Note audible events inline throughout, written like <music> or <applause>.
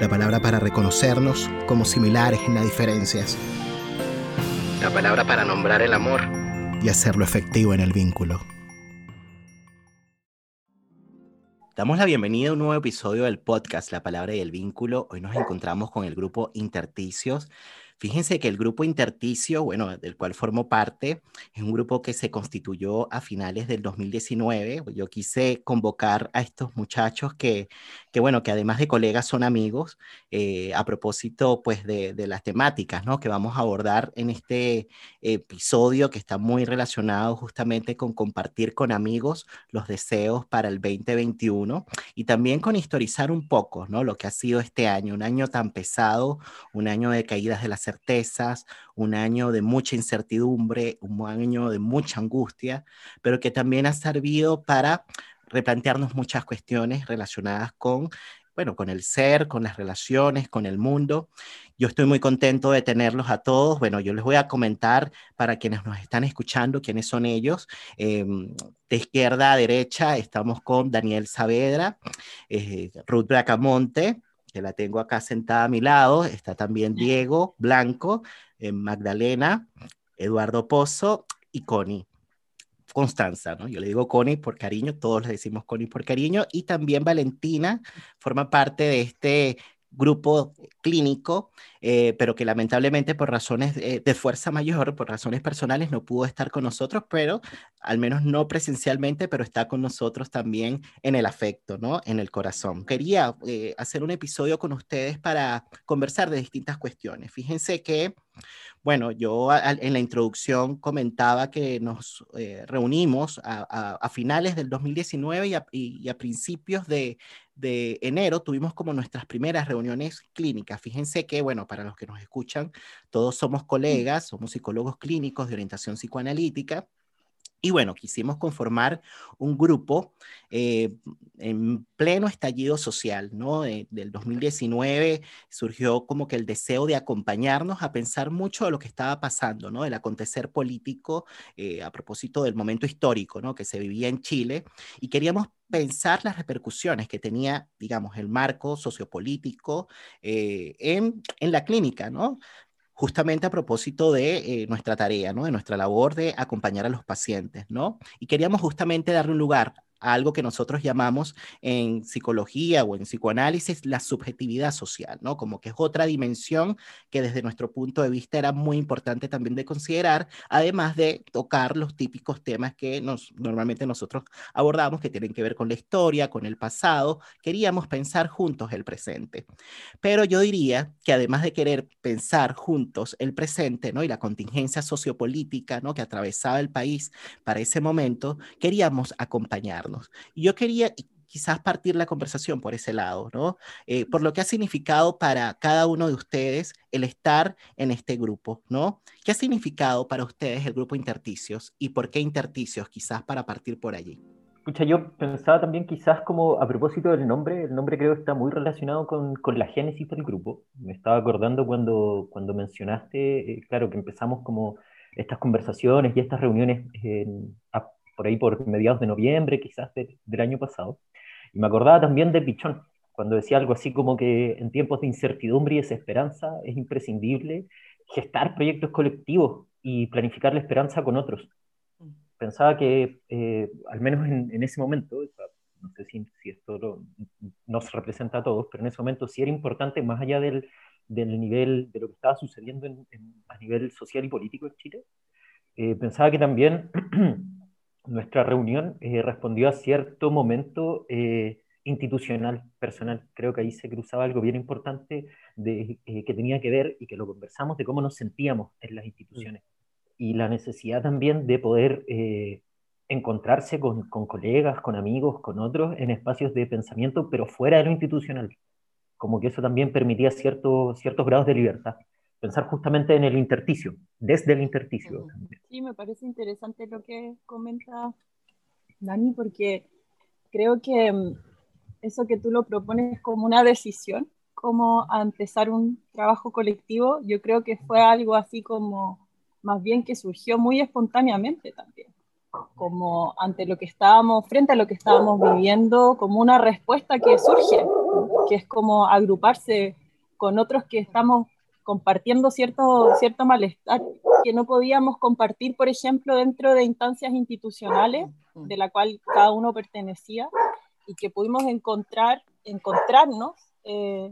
La palabra para reconocernos como similares en las diferencias. La palabra para nombrar el amor y hacerlo efectivo en el vínculo. Damos la bienvenida a un nuevo episodio del podcast La Palabra y el Vínculo. Hoy nos encontramos con el grupo Interticios Fíjense que el grupo Interticio, bueno, del cual formo parte, es un grupo que se constituyó a finales del 2019. Yo quise convocar a estos muchachos que, que bueno, que además de colegas son amigos, eh, a propósito, pues, de, de, las temáticas, ¿no? Que vamos a abordar en este episodio que está muy relacionado justamente con compartir con amigos los deseos para el 2021 y también con historizar un poco, ¿no? Lo que ha sido este año, un año tan pesado, un año de caídas de las certezas, un año de mucha incertidumbre, un año de mucha angustia, pero que también ha servido para replantearnos muchas cuestiones relacionadas con bueno, con el ser, con las relaciones, con el mundo. Yo estoy muy contento de tenerlos a todos. Bueno, yo les voy a comentar para quienes nos están escuchando quiénes son ellos. Em, de izquierda a derecha estamos con Daniel Saavedra, eh, Ruth Bracamonte, que la tengo acá sentada a mi lado, está también Diego Blanco, eh, Magdalena, Eduardo Pozo y Connie. Constanza, ¿no? Yo le digo Connie por cariño, todos le decimos Connie por cariño, y también Valentina forma parte de este grupo clínico, eh, pero que lamentablemente por razones eh, de fuerza mayor, por razones personales, no pudo estar con nosotros, pero al menos no presencialmente, pero está con nosotros también en el afecto, ¿no? En el corazón. Quería eh, hacer un episodio con ustedes para conversar de distintas cuestiones. Fíjense que bueno, yo en la introducción comentaba que nos reunimos a, finales del 2019 y a, principios de, enero tuvimos como nuestras primeras reuniones clínicas. Fíjense que, bueno, para los que nos escuchan, todos somos colegas, somos psicólogos clínicos de orientación psicoanalítica y bueno, quisimos conformar un grupo eh, en pleno estallido social, ¿no? del 2019 surgió como que el deseo de acompañarnos a pensar mucho de lo que estaba pasando, ¿no? El acontecer político eh, a propósito del momento histórico, ¿no? Que se vivía en Chile y queríamos pensar las repercusiones que tenía, digamos, el marco sociopolítico eh, en, en la clínica, ¿no? Justamente a propósito de eh, nuestra tarea, ¿no? De nuestra labor de acompañar a los pacientes, ¿no? Y queríamos justamente darle un lugar algo que nosotros llamamos en psicología o en psicoanálisis la subjetividad social, ¿no? Como que es otra dimensión que desde nuestro punto de vista era muy importante también de considerar, además de tocar los típicos temas que nos, normalmente nosotros abordamos, que tienen que ver con la historia, con el pasado, queríamos pensar juntos el presente. Pero yo diría que además de querer pensar juntos el presente, ¿no? Y la contingencia sociopolítica, ¿no? Que atravesaba el país para ese momento, queríamos acompañar y yo quería quizás partir la conversación por ese lado, ¿no? Eh, por lo que ha significado para cada uno de ustedes el estar en este grupo, ¿no? ¿Qué ha significado para ustedes el grupo Interticios y por qué Interticios? Quizás para partir por allí. Escucha, yo pensaba también quizás como a propósito del nombre, el nombre creo está muy relacionado con, con la génesis del grupo. Me estaba acordando cuando, cuando mencionaste, eh, claro, que empezamos como estas conversaciones y estas reuniones en, por ahí por mediados de noviembre, quizás del año pasado. Y me acordaba también de Pichón, cuando decía algo así como que en tiempos de incertidumbre y desesperanza es imprescindible gestar proyectos colectivos y planificar la esperanza con otros. Pensaba que, eh, al menos en, ese momento, no sé si, si esto nos representa a todos, pero en ese momento sí era importante, más allá del, del nivel de lo que estaba sucediendo en, a nivel social y político en Chile, eh, pensaba que también <clears throat> nuestra reunión eh, respondió a cierto momento eh, institucional, personal. Creo que ahí se cruzaba algo bien importante de, eh, que tenía que ver y que lo conversamos de cómo nos sentíamos en las instituciones y la necesidad también de poder encontrarse con, con, colegas, con amigos, con otros en espacios de pensamiento, pero fuera de lo institucional. como que eso también permitía ciertos ciertos grados de libertad. Pensar justamente en el intersticio, desde el intersticio. Sí, me parece interesante lo que comenta Dani, porque creo que mm, eso que tú lo propones como una decisión, como a empezar un trabajo colectivo, yo creo que fue algo así como más bien que surgió muy espontáneamente también, como ante lo que estábamos, frente a lo que estábamos viviendo, como una respuesta que surge, que es como agruparse con otros que estamos compartiendo cierto, cierto malestar que no podíamos compartir, por ejemplo, dentro de instancias institucionales de la cual cada uno pertenecía y que pudimos encontrar, encontrarnos eh,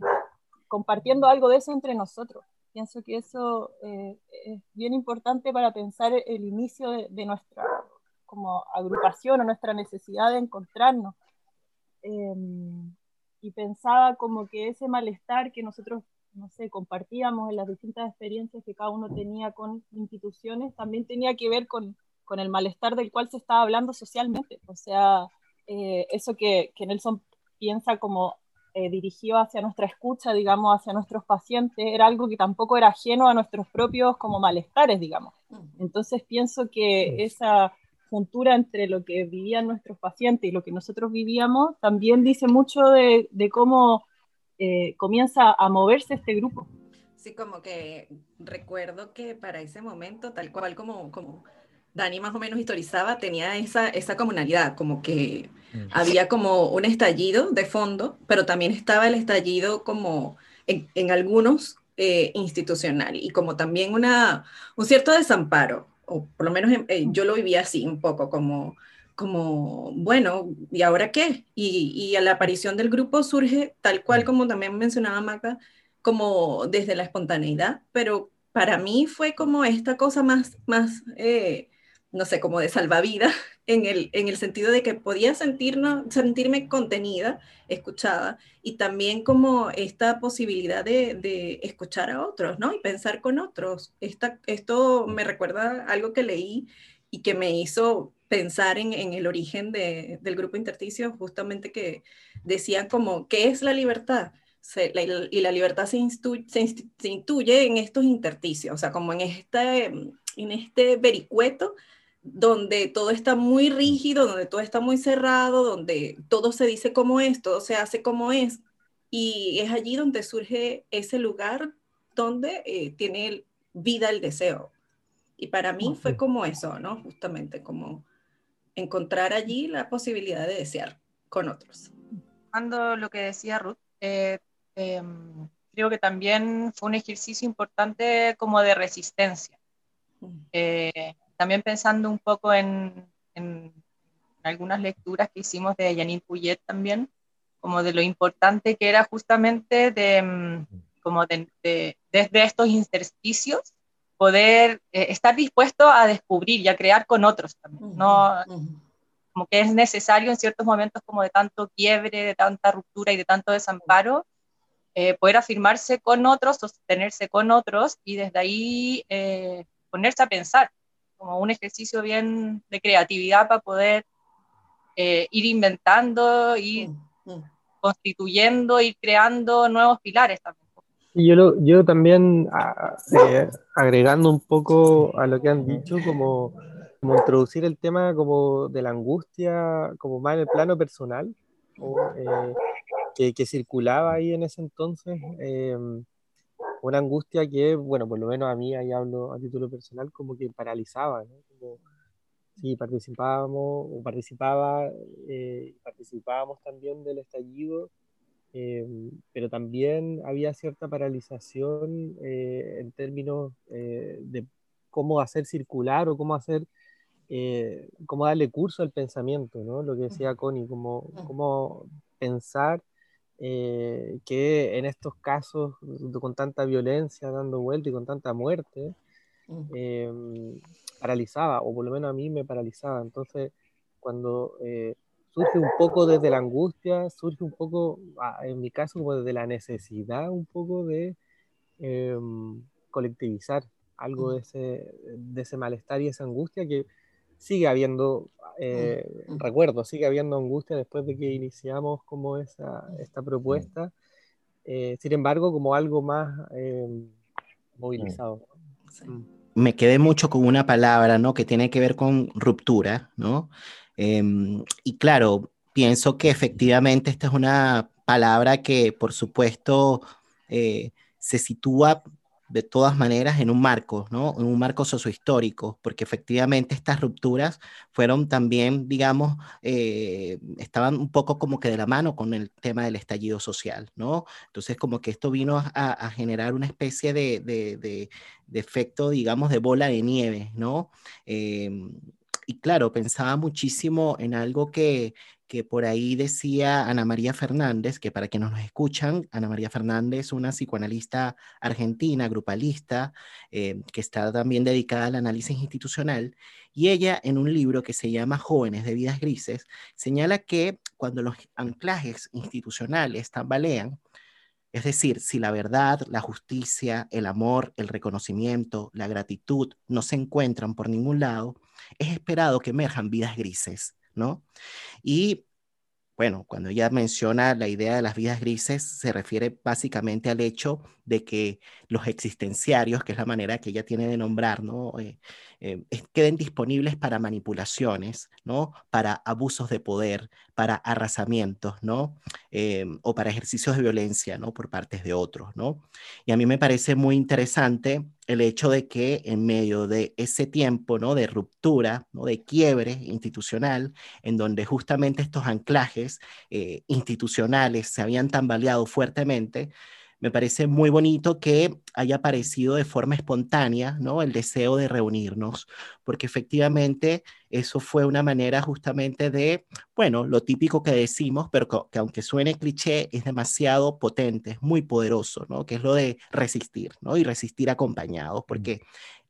compartiendo algo de eso entre nosotros. Pienso que eso eh, es bien importante para pensar el inicio de, nuestra como agrupación o nuestra necesidad de encontrarnos. Em, y pensaba como que ese malestar que nosotros, no sé, compartíamos en las distintas experiencias que cada uno tenía con instituciones, también tenía que ver con, con el malestar del cual se estaba hablando socialmente. O sea, eh, eso que, que, Nelson piensa como eh, dirigido hacia nuestra escucha, digamos, hacia nuestros pacientes, era algo que tampoco era ajeno a nuestros propios como malestares, digamos. Entonces pienso que esa juntura entre lo que vivían nuestros pacientes y lo que nosotros vivíamos también dice mucho de, de cómo eh, comienza a moverse este grupo. Sí, como que recuerdo que para ese momento, tal cual como, como Dani más o menos historizaba, tenía esa, esa comunalidad, como que mm. había como un estallido de fondo, pero también estaba el estallido como en, en algunos eh, institucional y como también una, un cierto desamparo, o por lo menos eh, yo lo vivía así un poco, como, como bueno, ¿y ahora qué? Y, y, a la aparición del grupo surge, tal cual como también mencionaba Maca, como desde la espontaneidad, pero para mí fue como esta cosa más, más eh, no sé, como de salvavidas, <laughs> en el, en el sentido de que podía sentirnos, sentirme contenida, escuchada, y también como esta posibilidad de, de escuchar a otros, ¿no? Y pensar con otros. Esta, esto me recuerda algo que leí y que me hizo pensar en, en el origen de, del grupo intersticio, justamente que decía como, ¿qué es la libertad? y la libertad se, se, se, intuye en estos intersticios, o sea, como en este, en este vericueto donde todo está muy rígido, donde todo está muy cerrado, donde todo se dice como es, todo se hace como es. Y es allí donde surge ese lugar donde eh, tiene vida el deseo. Y para mí fue como eso, ¿no? Justamente como encontrar allí la posibilidad de desear con otros. Cuando lo que decía Ruth, eh, em, creo que también fue un ejercicio importante como de resistencia. Eh, también pensando un poco en, en algunas lecturas que hicimos de Janine Puyet también, como de lo importante que era justamente de, mm, como de, desde estos intersticios poder eh, estar dispuesto a descubrir y a crear con otros también, ¿no? Como que es necesario en ciertos momentos como de tanto quiebre, de tanta ruptura y de tanto desamparo, eh, poder afirmarse con otros, sostenerse con otros y desde ahí eh, ponerse a pensar como un ejercicio bien de creatividad para poder ir inventando, ir constituyendo, ir creando nuevos pilares también. Yo, yo también, eh, agregando un poco a lo que han dicho, como, como, introducir el tema como de la angustia, como más en el plano personal, eh, que, que, circulaba ahí en ese entonces una angustia que, bueno, por lo menos a mí, ahí hablo a título personal, como que paralizaba, ¿no? Como, sí, participábamos, o participaba, eh, participábamos también del estallido, eh, pero también había cierta paralización eh, en términos de cómo hacer circular o cómo hacer, cómo darle curso al pensamiento, ¿no? Lo que decía Connie, cómo, cómo pensar eh, que en estos casos con tanta violencia dando vuelta y con tanta muerte, em, paralizaba, o por lo menos a mí me paralizaba. Entonces, cuando eh, surge un poco desde la angustia, surge un poco, ah, en mi caso, como desde la necesidad un poco de em, colectivizar algo de ese, de ese malestar y esa angustia que sigue habiendo eh, mm, mm. recuerdo, sigue habiendo angustia después de que iniciamos como esa, esta propuesta. eh, sin embargo, como algo más movilizado. Mm. Me quedé mucho con una palabra, ¿no? Que tiene que ver con ruptura, ¿no? Em, y claro, pienso que efectivamente esta es una palabra que, por supuesto, se sitúa de todas maneras en un marco, ¿no? En un marco sociohistórico, porque efectivamente estas rupturas fueron también, digamos, eh, estaban un poco como que de la mano con el tema del estallido social, ¿no? Entonces como que esto vino a, generar una especie de, de, efecto, digamos, de bola de nieve, ¿no? Em, y claro, pensaba muchísimo en algo que, que por ahí decía Ana María Fernández, que para quienes nos escuchan, Ana María Fernández es una psicoanalista argentina, grupalista, eh, que está también dedicada al análisis institucional, y ella en un libro que se llama Jóvenes de Vidas Grises, señala que cuando los anclajes institucionales tambalean, es decir, si la verdad, la justicia, el amor, el reconocimiento, la gratitud no se encuentran por ningún lado, es esperado que emerjan vidas grises ¿no? Y bueno, cuando ella menciona la idea de las vidas grises, se refiere básicamente al hecho de que los existenciarios, que es la manera que ella tiene de nombrar, ¿no? Eh, eh, queden disponibles para manipulaciones, ¿no? Para abusos de poder, para arrasamientos, ¿no? Eh, o para ejercicios de violencia, ¿no? Por partes de otros, ¿no? Y a mí me parece muy interesante el hecho de que en medio de ese tiempo, ¿no? De ruptura, ¿no? De quiebre institucional, en donde justamente estos anclajes institucionales se habían tambaleado fuertemente, me parece muy bonito que haya aparecido de forma espontánea, ¿no? El deseo de reunirnos, porque efectivamente eso fue una manera justamente de, bueno, lo típico que decimos, pero que, aunque suene cliché, es demasiado potente, es muy poderoso, ¿no? Que es lo de resistir, ¿no? Y resistir acompañados, porque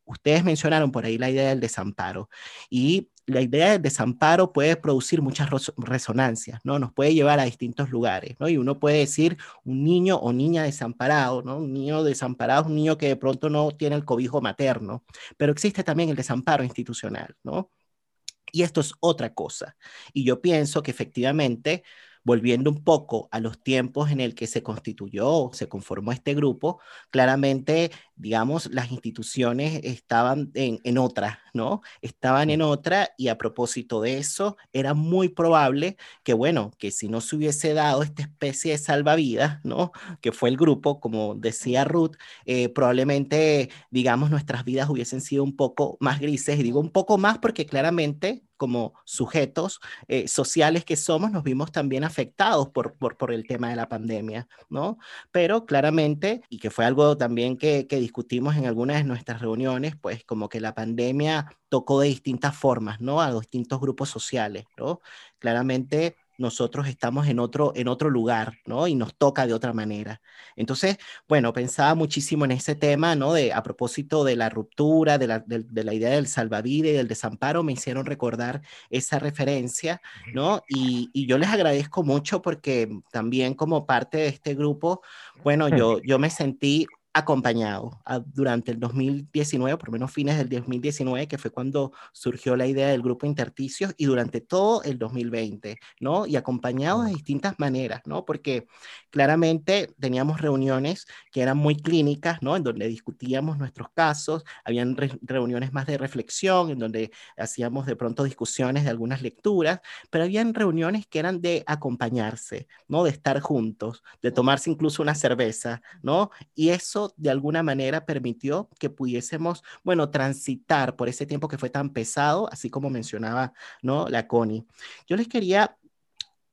ustedes mencionaron por ahí la idea del desamparo y la idea del desamparo puede producir muchas resonancias, ¿no? Nos puede llevar a distintos lugares, ¿no? Y uno puede decir un niño o niña desamparado, ¿no? Un niño desamparado es un niño que de pronto no tiene el cobijo materno, pero existe también el desamparo institucional, ¿no? Y esto es otra cosa. Y yo pienso que efectivamente volviendo un poco a los tiempos en el que se constituyó, se conformó este grupo, claramente, digamos, las instituciones estaban en, en otra, ¿no? Estaban en otra y a propósito de eso, era muy probable que, bueno, que si no se hubiese dado esta especie de salvavidas, ¿no? Que fue el grupo, como decía Ruth, eh, probablemente, digamos, nuestras vidas hubiesen sido un poco más grises, y digo un poco más porque claramente como sujetos eh, sociales que somos, nos vimos también afectados por, por, por, el tema de la pandemia, ¿no? Pero claramente, y que fue algo también que, que discutimos en algunas de nuestras reuniones, pues como que la pandemia tocó de distintas formas, ¿no? A distintos grupos sociales, ¿no? Claramente nosotros estamos en otro, en otro lugar, ¿no? Y nos toca de otra manera. Entonces, bueno, pensaba muchísimo en ese tema, ¿no? De, a propósito de la ruptura, de la, de, la idea del salvavidas y del desamparo, me hicieron recordar esa referencia, ¿no? Y, y, yo les agradezco mucho porque también como parte de este grupo, bueno, yo, yo me sentí acompañado durante el 2019, por lo menos fines del 2019, que fue cuando surgió la idea del grupo Interticios, y durante todo el 2020, ¿no? Y acompañado de distintas maneras, ¿no? Porque claramente teníamos reuniones que eran muy clínicas, ¿no? En donde discutíamos nuestros casos, habían reuniones más de reflexión, en donde hacíamos de pronto discusiones de algunas lecturas, pero habían reuniones que eran de acompañarse, ¿no? De estar juntos, de tomarse incluso una cerveza, ¿no? Y eso de alguna manera permitió que pudiésemos, bueno, transitar por ese tiempo que fue tan pesado, así como mencionaba, ¿no? La Connie. Yo les quería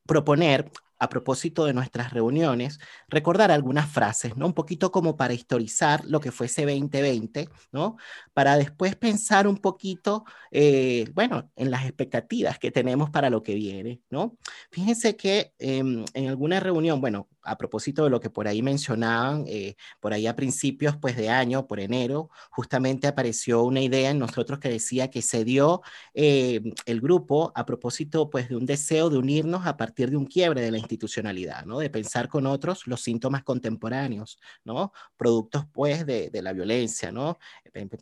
proponer a propósito de nuestras reuniones, recordar algunas frases, ¿no? Un poquito como para historizar lo que fue ese 2020, ¿no? Para después pensar un poquito, eh, bueno, en las expectativas que tenemos para lo que viene, ¿no? Fíjense que em, en alguna reunión, bueno, a propósito de lo que por ahí mencionaban, eh, por ahí a principios pues, de año, por enero, justamente apareció una idea en nosotros que decía que se dio eh, el grupo a propósito pues, de un deseo de unirnos a partir de un quiebre de la institucionalidad, ¿no? de pensar con otros los síntomas contemporáneos, ¿no? productos pues, de, de la violencia, ¿no?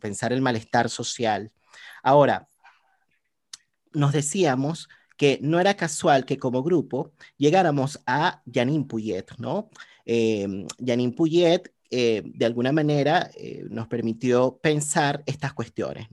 pensar el malestar social. Ahora, nos decíamos que no era casual que como grupo llegáramos a Janine Puyet, ¿no? Eh, Janine Puyet, eh, de alguna manera, eh, nos permitió pensar estas cuestiones.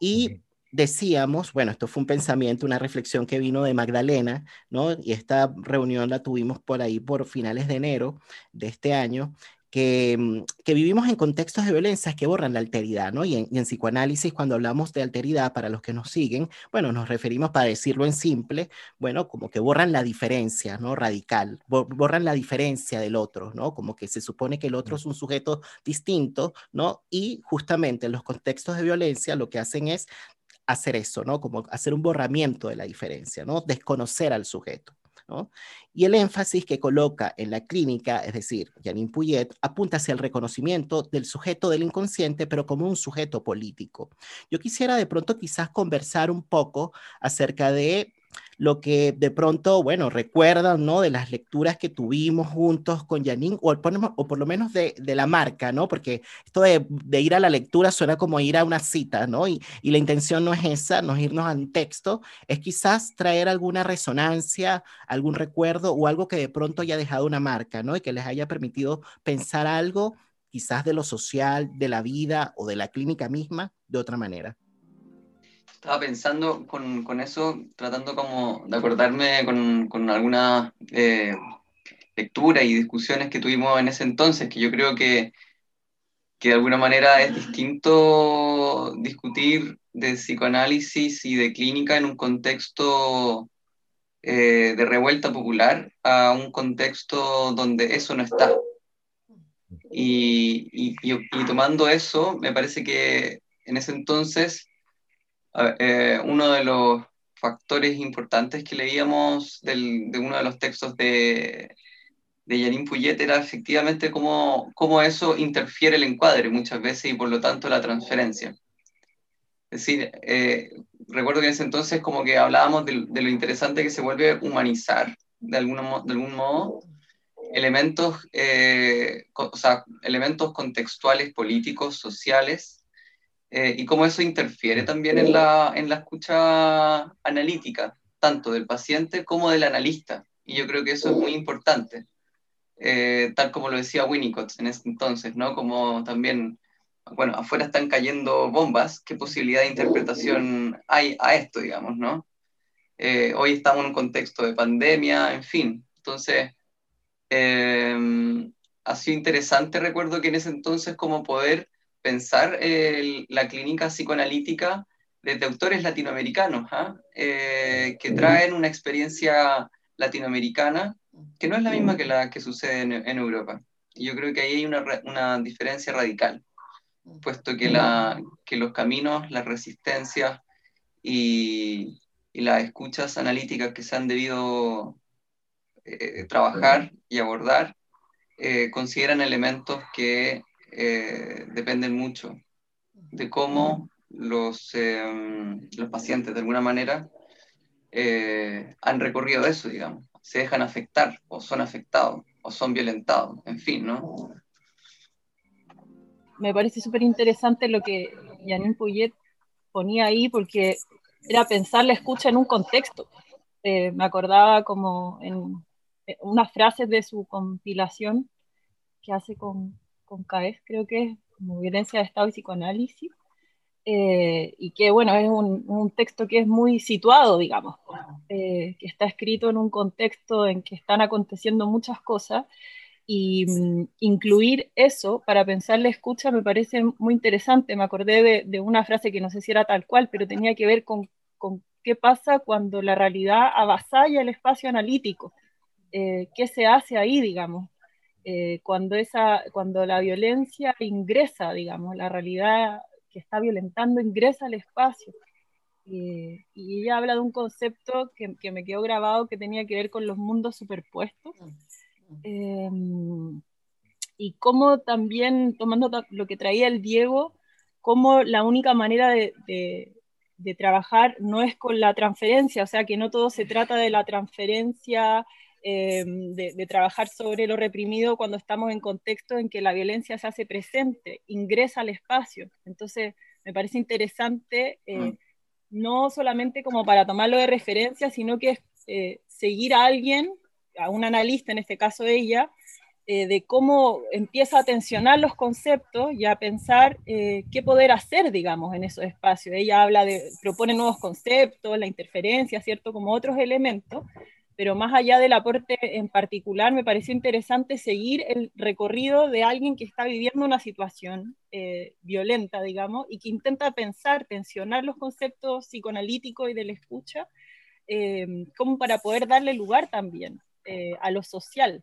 Y decíamos, bueno, esto fue un pensamiento, una reflexión que vino de Magdalena, ¿no? Y esta reunión la tuvimos por ahí por finales de enero de este año, Mm, que, vivimos en contextos de violencia que borran la alteridad, ¿no? Y en, psicoanálisis, cuando hablamos de alteridad, para los que nos siguen, bueno, nos referimos, para decirlo en simple, bueno, como que borran la diferencia, ¿no? Radical, borran la diferencia del otro, ¿no? Como que se supone que el otro es un sujeto distinto, ¿no? Y justamente en los contextos de violencia lo que hacen es hacer eso, ¿no? Como hacer un borramiento de la diferencia, ¿no? Desconocer al sujeto. Y el énfasis que coloca en la clínica, es decir, Janine Puyet, apunta hacia el reconocimiento del sujeto del inconsciente, pero como un sujeto político. Yo quisiera de pronto quizás conversar un poco acerca de lo que de pronto, bueno, recuerdan, ¿no? De las lecturas que tuvimos juntos con Janine, o, o, por lo menos de, la marca, ¿no? Porque esto de, ir a la lectura suena como ir a una cita, ¿no? Y, y, la intención no es esa, no irnos a un texto, es quizás traer alguna resonancia, algún recuerdo o algo que de pronto haya dejado una marca, ¿no? Y que les haya permitido pensar algo quizás de lo social, de la vida o de la clínica misma de otra manera. Estaba pensando con, con eso, tratando como de acordarme con, con algunas eh, lecturas y discusiones que tuvimos en ese entonces, que yo creo que, que de alguna manera es distinto discutir de psicoanálisis y de clínica en un contexto eh, de revuelta popular a un contexto donde eso no está. Y, y, y, tomando eso, me parece que en ese entonces eh, uno de los factores importantes que leíamos de uno de los textos de, de Janine Puyet era efectivamente cómo, cómo, eso interfiere el encuadre muchas veces y por lo tanto la transferencia. Es decir, eh, recuerdo que en ese entonces como que hablábamos de, lo interesante que se vuelve humanizar de, de algún modo elementos, eh, o sea, elementos contextuales, políticos, sociales, eh, y cómo eso interfiere también en la, en la escucha analítica, tanto del paciente como del analista. Y yo creo que eso es muy importante, eh, tal como lo decía Winnicott en ese entonces, ¿no? Como también, bueno, afuera están cayendo bombas, ¿qué posibilidad de interpretación hay a esto, digamos, ¿no? Eh, hoy estamos en un contexto de pandemia, en fin. Entonces, ha sido interesante, recuerdo que en ese entonces como poder pensar la clínica psicoanalítica desde autores latinoamericanos, ¿ah? eh, que traen una experiencia latinoamericana que no es la misma que la que sucede en, Europa. Y yo creo que ahí hay una, una diferencia radical, puesto que, la, que los caminos, las resistencias y, y, las escuchas analíticas que se han debido eh, trabajar y abordar eh, consideran elementos que eh, dependen mucho de cómo los, em, los pacientes de alguna manera eh, han recorrido eso, digamos. Se dejan afectar o son afectados o son violentados, en fin, ¿no? Me parece súper interesante lo que Janine Puyet ponía ahí porque era pensar la escucha en un contexto. Eh, me acordaba como en unas frases de su compilación que hace con con CAES, creo que es como violencia de Estado y psicoanálisis, eh, y que bueno, es un, texto que es muy situado, digamos, eh, que está escrito en un contexto en que están aconteciendo muchas cosas, y mm, incluir eso para pensar la escucha me parece muy interesante. Me acordé de, una frase que no sé si era tal cual, pero tenía que ver con, qué pasa cuando la realidad avasalla el espacio analítico. Eh, ¿Qué se hace ahí, digamos? Eh, cuando, esa, cuando la violencia ingresa, digamos, la realidad que está violentando ingresa al espacio. y ella habla de un concepto que, que, me quedó grabado que tenía que ver con los mundos superpuestos. Em, y cómo también, tomando lo que traía el Diego, cómo la única manera de, de, de trabajar no es con la transferencia, o sea, que no todo se trata de la transferencia eh, de, trabajar sobre lo reprimido cuando estamos en contexto en que la violencia se hace presente, ingresa al espacio. Entonces, me parece interesante eh, mm. no solamente como para tomarlo de referencia, sino que es seguir a alguien, a un analista, en este caso ella, eh, de cómo empieza a tensionar los conceptos y a pensar eh, qué poder hacer, digamos, en esos espacios. Ella habla de, propone nuevos conceptos, la interferencia, ¿cierto? Como otros elementos, pero más allá del aporte en particular, me pareció interesante seguir el recorrido de alguien que está viviendo una situación eh, violenta, digamos, y que intenta pensar, tensionar los conceptos psicoanalíticos y de la escucha, como para poder darle lugar también a lo social,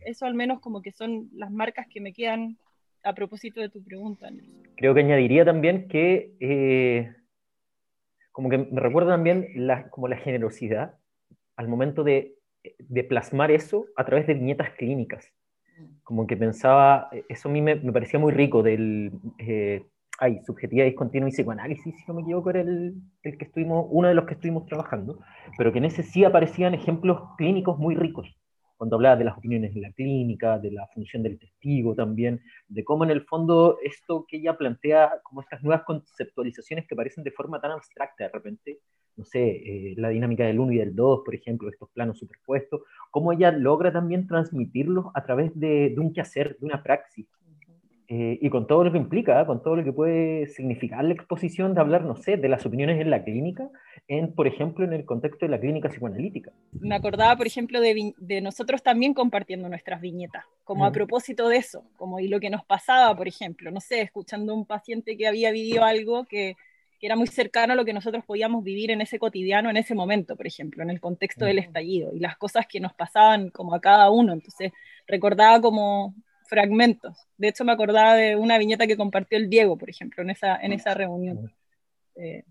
eso, al menos como que son las marcas que me quedan a propósito de tu pregunta. Creo que añadiría también que eh, como que me recuerda también la, como la generosidad al momento de, de, plasmar eso a través de viñetas clínicas. Como que pensaba, eso a mí me, me parecía muy rico del... Eh, ay, subjetividad discontinua y psicoanálisis, si no me equivoco, era el, el, que estuvimos, uno de los que estuvimos trabajando, pero que en ese sí aparecían ejemplos clínicos muy ricos cuando hablaba de las opiniones en la clínica, de la función del testigo también, de cómo en el fondo esto que ella plantea, como estas nuevas conceptualizaciones que parecen de forma tan abstracta de repente, no sé, eh, la dinámica del 1 y del 2, por ejemplo, estos planos superpuestos, cómo ella logra también transmitirlos a través de, de un quehacer, de una praxis, eh, y con todo lo que implica, con todo lo que puede significar la exposición de hablar, no sé, de las opiniones en la clínica, en, por ejemplo, en el contexto de la clínica psicoanalítica. Me acordaba, por ejemplo, de, de nosotros también compartiendo nuestras viñetas, como a mm. propósito de eso, como y lo que nos pasaba, por ejemplo, no sé, escuchando a un paciente que había vivido algo que, que era muy cercano a lo que nosotros podíamos vivir en ese cotidiano, en ese momento, por ejemplo, en el contexto del estallido, y las cosas que nos pasaban como a cada uno. Entonces, recordaba como fragmentos. De hecho, me acordaba de una viñeta que compartió el Diego, por ejemplo, en esa, en esa reunión. Eh,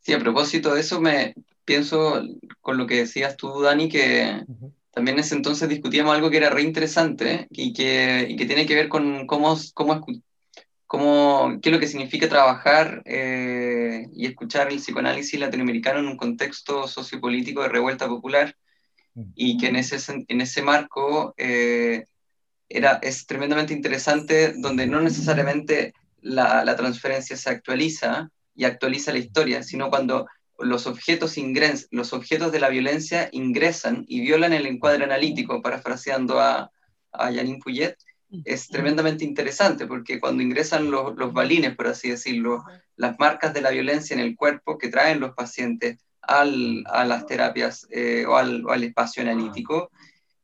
sí, a propósito de eso, me pienso con lo que decías tú, Dani, que también en ese entonces discutíamos algo que era re interesante y, que, y que tiene que ver con cómo, cómo, cómo qué es lo que significa trabajar eh, y escuchar el psicoanálisis latinoamericano en un contexto sociopolítico de revuelta popular y que en ese, en ese marco eh, era, es tremendamente interesante, donde no necesariamente la, la, transferencia se actualiza y actualiza la historia, sino cuando los objetos, ingres, los objetos de la violencia ingresan y violan el encuadre analítico, parafraseando a, a Janine Puyet, es tremendamente interesante porque cuando ingresan los, los, balines, por así decirlo, las marcas de la violencia en el cuerpo que traen los pacientes al, a las terapias eh, o, al, al, espacio analítico,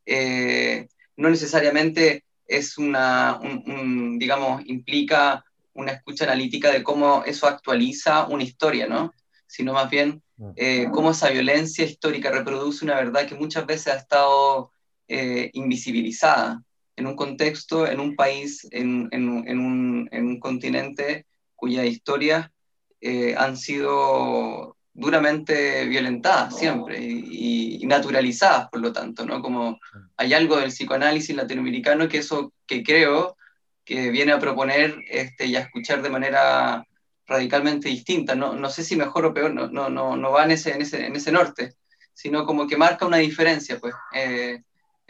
eh, no necesariamente es una, un, digamos, implica una escucha analítica de cómo eso actualiza una historia, ¿no? Sino más bien eh, cómo esa violencia histórica reproduce una verdad que muchas veces ha estado eh, invisibilizada en un contexto, en un país, en, en, en, un, en un, continente cuya historias eh, han sido duramente violentadas siempre y, naturalizadas, por lo tanto, ¿no? Como hay algo del psicoanálisis latinoamericano que eso que creo que viene a proponer este, y a escuchar de manera radicalmente distinta. No, no sé si mejor o peor, no, no, no, no va en ese, en, ese, en ese norte, sino como que marca una diferencia, pues, eh,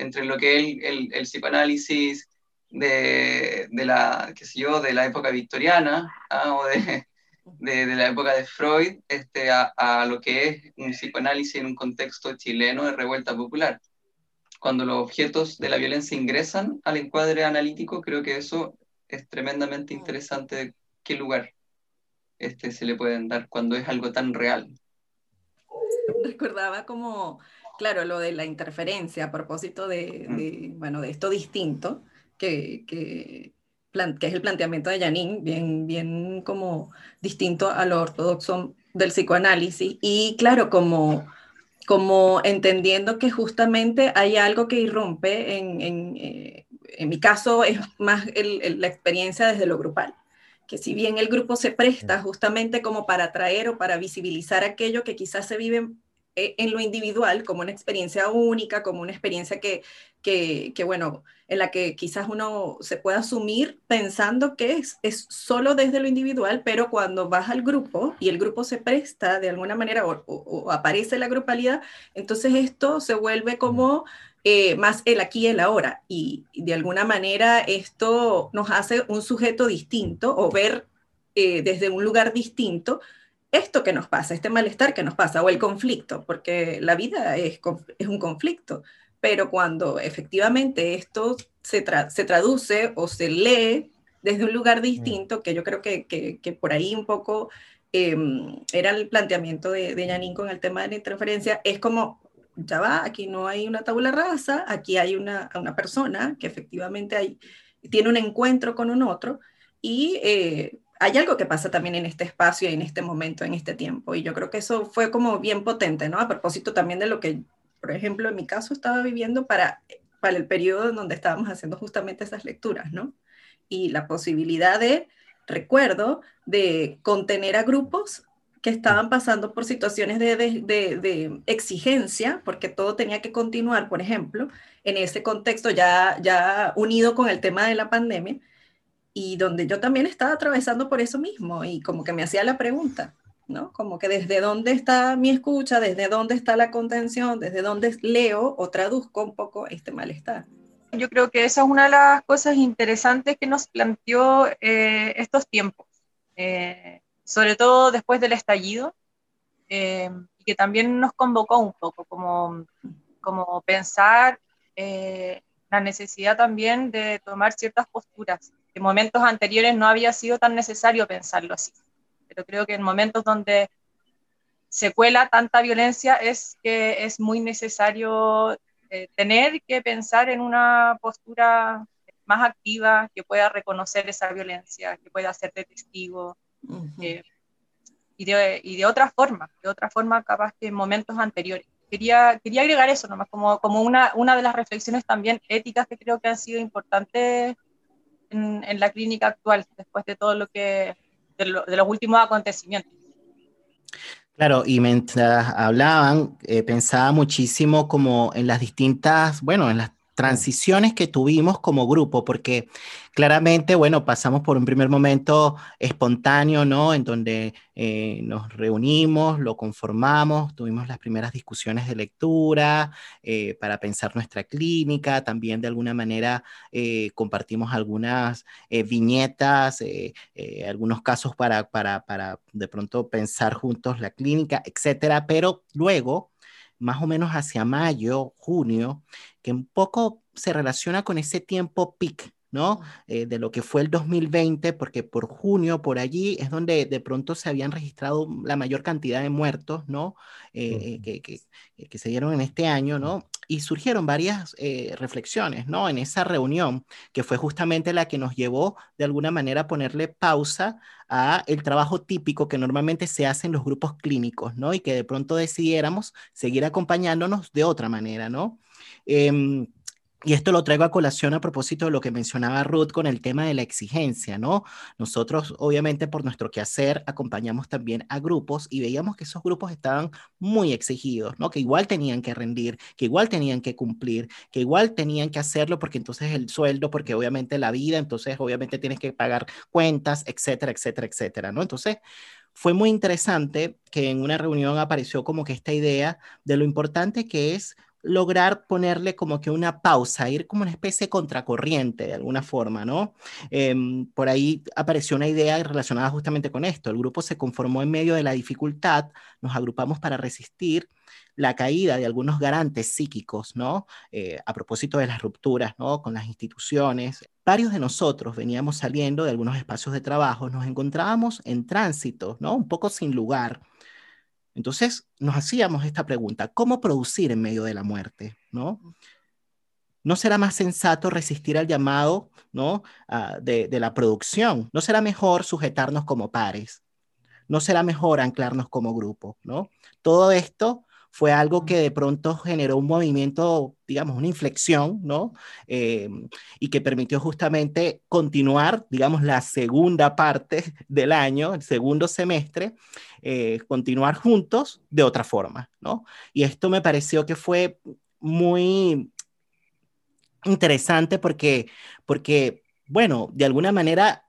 entre lo que es el, el, psicoanálisis de, de, la, qué sé yo, de la época victoriana, ¿ah? o <laughs> de, de, la época de Freud este, a, a, lo que es un psicoanálisis en un contexto chileno de revuelta popular. Cuando los objetos de la violencia ingresan al encuadre analítico, creo que eso es tremendamente interesante de qué lugar este, se le pueden dar cuando es algo tan real. <laughs> Recordaba como, claro, lo de la interferencia a propósito de, de bueno, de esto distinto que, que que es el planteamiento de Janine, bien, bien como distinto a lo ortodoxo del psicoanálisis. Y claro, como, como entendiendo que justamente hay algo que irrumpe, en, en, eh, en mi caso es más el, la experiencia desde lo grupal, que si bien el grupo se presta justamente como para atraer o para visibilizar aquello que quizás se vive en lo individual como una experiencia única, como una experiencia que, que, que, bueno, en la que quizás uno se pueda asumir pensando que es, es solo desde lo individual, pero cuando vas al grupo y el grupo se presta de alguna manera o, aparece la grupalidad, entonces esto se vuelve como eh, más el aquí y el ahora. Y de alguna manera esto nos hace un sujeto distinto o ver eh, desde un lugar distinto esto que nos pasa, este malestar que nos pasa, o el conflicto, porque la vida es, es un conflicto, pero cuando efectivamente esto se, se traduce o se lee desde un lugar distinto, que yo creo que, que, por ahí un poco em, era el planteamiento de, de Janine con el tema de la interferencia, es como, ya va, aquí no hay una tabula rasa, aquí hay una, una persona que efectivamente hay, tiene un encuentro con un otro y eh, hay algo que pasa también en este espacio, en este momento, en este tiempo. Y yo creo que eso fue como bien potente, ¿no? A propósito también de lo que, por ejemplo, en mi caso estaba viviendo para, para el periodo en donde estábamos haciendo justamente esas lecturas, ¿no? Y la posibilidad de, recuerdo, de contener a grupos que estaban pasando por situaciones de, de, de, exigencia, porque todo tenía que continuar, por ejemplo, en ese contexto ya, ya unido con el tema de la pandemia, y donde yo también estaba atravesando por eso mismo y como que me hacía la pregunta, ¿no? Como que desde dónde está mi escucha, desde dónde está la contención, desde dónde leo o traduzco un poco este malestar. Yo creo que esa es una de las cosas interesantes que nos planteó eh, estos tiempos, eh, sobre todo después del estallido, eh, y que también nos convocó un poco, como, como pensar la necesidad también de tomar ciertas posturas en momentos anteriores no había sido tan necesario pensarlo así. Pero creo que en momentos donde se cuela tanta violencia es que es muy necesario eh, tener que pensar en una postura más activa, que pueda reconocer esa violencia, que pueda hacerte testigo, eh, y, de, y, de, otra forma, de otra forma capaz que en momentos anteriores. Quería, quería agregar eso nomás, como, como una, una de las reflexiones también éticas que creo que han sido importantes en, la clínica actual, después de todo lo que, de, los últimos acontecimientos. Claro, y mientras hablaban, eh, pensaba muchísimo como en las distintas, bueno, en las transiciones que tuvimos como grupo, porque claramente, bueno, pasamos por un primer momento espontáneo, ¿no? En donde eh, nos reunimos, lo conformamos, tuvimos las primeras discusiones de lectura eh, para pensar nuestra clínica, también de alguna manera eh, compartimos algunas viñetas, algunos casos para, para, para de pronto pensar juntos la clínica, etcétera, pero luego más o menos hacia mayo, junio, que un poco se relaciona con ese tiempo peak, ¿no? Eh, de lo que fue el 2020, porque por junio, por allí, es donde de pronto se habían registrado la mayor cantidad de muertos, ¿no? Eh, que, que, que, se dieron en este año, ¿no? Y surgieron varias eh, reflexiones, ¿no? En esa reunión, que fue justamente la que nos llevó de alguna manera a ponerle pausa a el trabajo típico que normalmente se hace en los grupos clínicos, ¿no? Y que de pronto decidiéramos seguir acompañándonos de otra manera, ¿no? Em, y esto lo traigo a colación a propósito de lo que mencionaba Ruth con el tema de la exigencia, ¿no? Nosotros, obviamente, por nuestro quehacer, acompañamos también a grupos y veíamos que esos grupos estaban muy exigidos, ¿no? Que igual tenían que rendir, que igual tenían que cumplir, que igual tenían que hacerlo porque entonces el sueldo, porque obviamente la vida, entonces obviamente tienes que pagar cuentas, etcétera, etcétera, etcétera, ¿no? Entonces, fue muy interesante que en una reunión apareció como que esta idea de lo importante que es lograr ponerle como que una pausa, ir como una especie de contracorriente de alguna forma, ¿no? Em, por ahí apareció una idea relacionada justamente con esto. El grupo se conformó en medio de la dificultad, nos agrupamos para resistir la caída de algunos garantes psíquicos, ¿no? Eh, a propósito de las rupturas, ¿no? Con las instituciones. Varios de nosotros veníamos saliendo de algunos espacios de trabajo, nos encontrábamos en tránsito, ¿no? Un poco sin lugar entonces nos hacíamos esta pregunta, ¿cómo producir en medio de la muerte? ¿No? ¿No será más sensato resistir al llamado ¿no? Ah, de, de la producción? ¿No será mejor sujetarnos como pares? ¿No será mejor anclarnos como grupo? ¿no? Todo esto fue algo que de pronto generó un movimiento, digamos, una inflexión, ¿no? Eh, y que permitió justamente continuar, digamos, la segunda parte <laughs> del año, el segundo semestre, eh, continuar juntos de otra forma, ¿no? Y esto me pareció que fue muy interesante porque, porque bueno, de alguna manera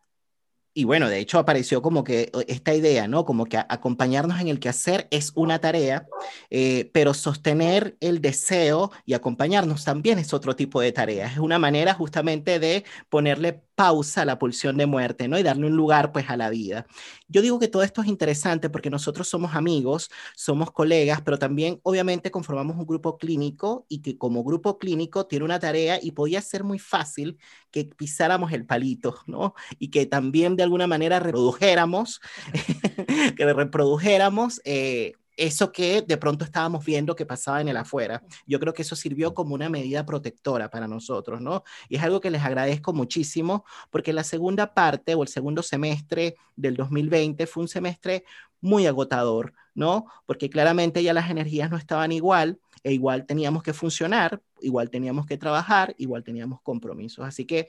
y bueno, de hecho apareció como que esta idea, ¿no? Como que acompañarnos en el quehacer es una tarea, eh, pero sostener el deseo y acompañarnos también es otro tipo de tarea. Es una manera justamente de ponerle pausa a la pulsión de muerte, ¿no? Y darle un lugar, pues, a la vida. Yo digo que todo esto es interesante porque nosotros somos amigos, somos colegas, pero también, obviamente, conformamos un grupo clínico y que como grupo clínico tiene una tarea y podía ser muy fácil que pisáramos el palito, ¿no? Y que también de alguna manera reprodujéramos, <laughs> que reprodujéramos eh, eso que de pronto estábamos viendo que pasaba en el afuera. Yo creo que eso sirvió como una medida protectora para nosotros, ¿no? Y es algo que les agradezco muchísimo porque la segunda parte o el segundo semestre del 2020 fue un semestre muy agotador, ¿no? Porque claramente ya las energías no estaban igual e igual teníamos que funcionar, igual teníamos que trabajar, igual teníamos compromisos. Así que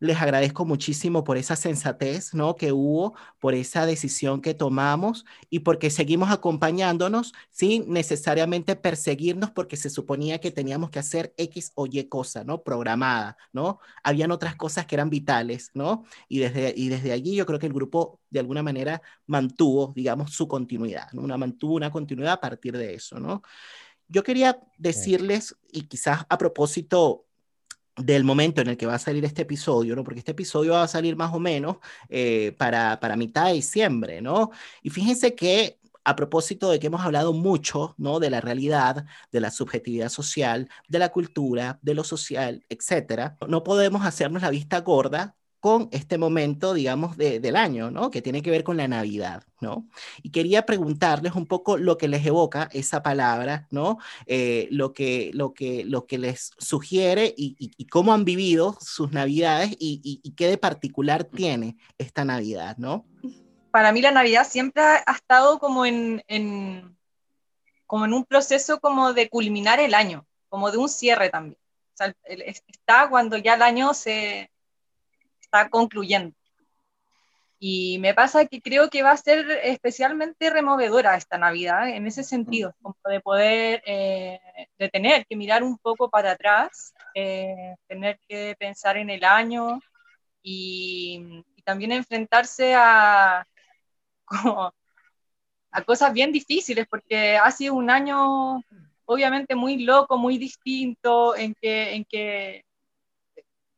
les agradezco muchísimo por esa sensatez, ¿no? Que hubo, por esa decisión que tomamos y porque seguimos acompañándonos sin necesariamente perseguirnos porque se suponía que teníamos que hacer X o Y cosa, ¿no? Programada, ¿no? Habían otras cosas que eran vitales, ¿no? Y desde, y desde allí yo creo que el grupo de alguna manera mantuvo, digamos, su continuidad, ¿no? Una, mantuvo una continuidad a partir de eso, ¿no? Yo quería decirles, y quizás a propósito del momento en el que va a salir este episodio, ¿no? Porque este episodio va a salir más o menos eh, para, para mitad de diciembre, ¿no? Y fíjense que a propósito de que hemos hablado mucho, ¿no? De la realidad, de la subjetividad social, de la cultura, de lo social, etcétera, no podemos hacernos la vista gorda con este momento, digamos, del año, ¿no? Que tiene que ver con la Navidad, ¿no? Y quería preguntarles un poco lo que les evoca esa palabra, ¿no? Eh, lo, que, lo, que, lo que les sugiere y, cómo han vivido sus Navidades y, qué de particular tiene esta Navidad, ¿no? Para mí la Navidad siempre ha estado como en, como en un proceso como de culminar el año, como de un cierre también. O sea, está cuando ya el año se está concluyendo. Y me pasa que creo que va a ser especialmente removedora esta Navidad, en ese sentido, como de poder, eh, de tener que mirar un poco para atrás, eh, tener que pensar en el año y, también enfrentarse a, <laughs> a cosas bien difíciles, porque ha sido un año obviamente muy loco, muy distinto, en que, en que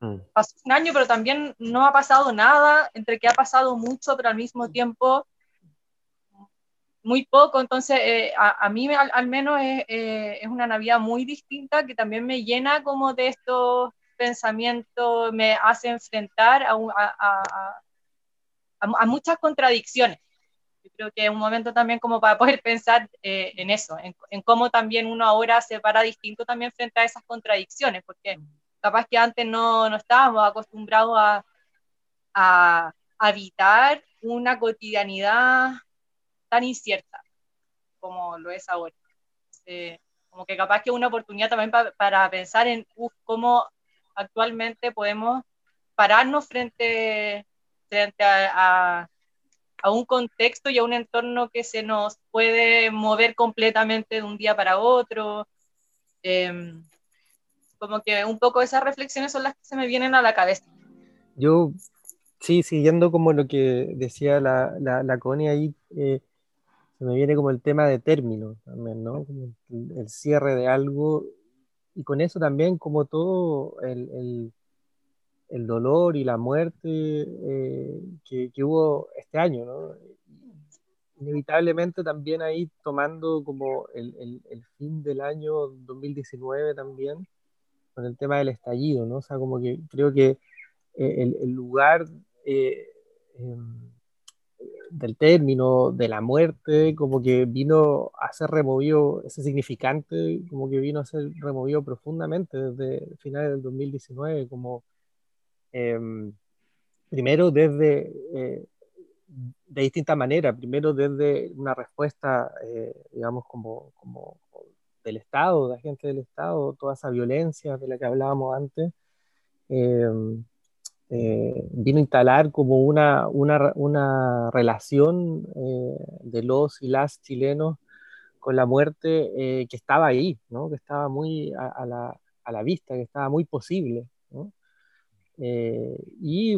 Mm. Pasó un año, pero también no ha pasado nada, entre que ha pasado mucho, pero al mismo tiempo muy poco. Entonces, eh, a, mí al, menos es, eh, es, una Navidad muy distinta que también me llena como de estos pensamientos, me hace enfrentar a, a, a muchas contradicciones. Yo creo que es un momento también como para poder pensar eh, en eso, en, en, cómo también uno ahora se para distinto también frente a esas contradicciones, porque capaz que antes no, no estábamos acostumbrados a, a, habitar una cotidianidad tan incierta como lo es ahora. como que capaz que es una oportunidad también para pensar en cómo actualmente podemos pararnos frente, frente a, a, un contexto y a un entorno que se nos puede mover completamente de un día para otro. Eh, como que un poco esas reflexiones son las que se me vienen a la cabeza. Yo, sí, siguiendo como lo que decía la, la, la Connie ahí, eh, se me viene como el tema de término también, ¿no? Como el, cierre de algo y con eso también como todo el, el, el dolor y la muerte eh, que, que, hubo este año, ¿no? Inevitablemente también ahí tomando como el, el fin del año 2019 también, con el tema del estallido, ¿no? O sea, como que creo que eh, el, lugar eh, em, del término, de la muerte, como que vino a ser removido, ese significante, como que vino a ser removido profundamente desde finales del 2019, como em, primero desde, eh, de distintas maneras, primero desde una respuesta, digamos, como, como del Estado, de agentes del Estado, toda esa violencia de la que hablábamos antes, eh, eh, vino a instalar como una, una, una relación eh, de los y las chilenos con la muerte que estaba ahí, ¿no? que estaba muy a, la, a, la, vista, que estaba muy posible. ¿no? y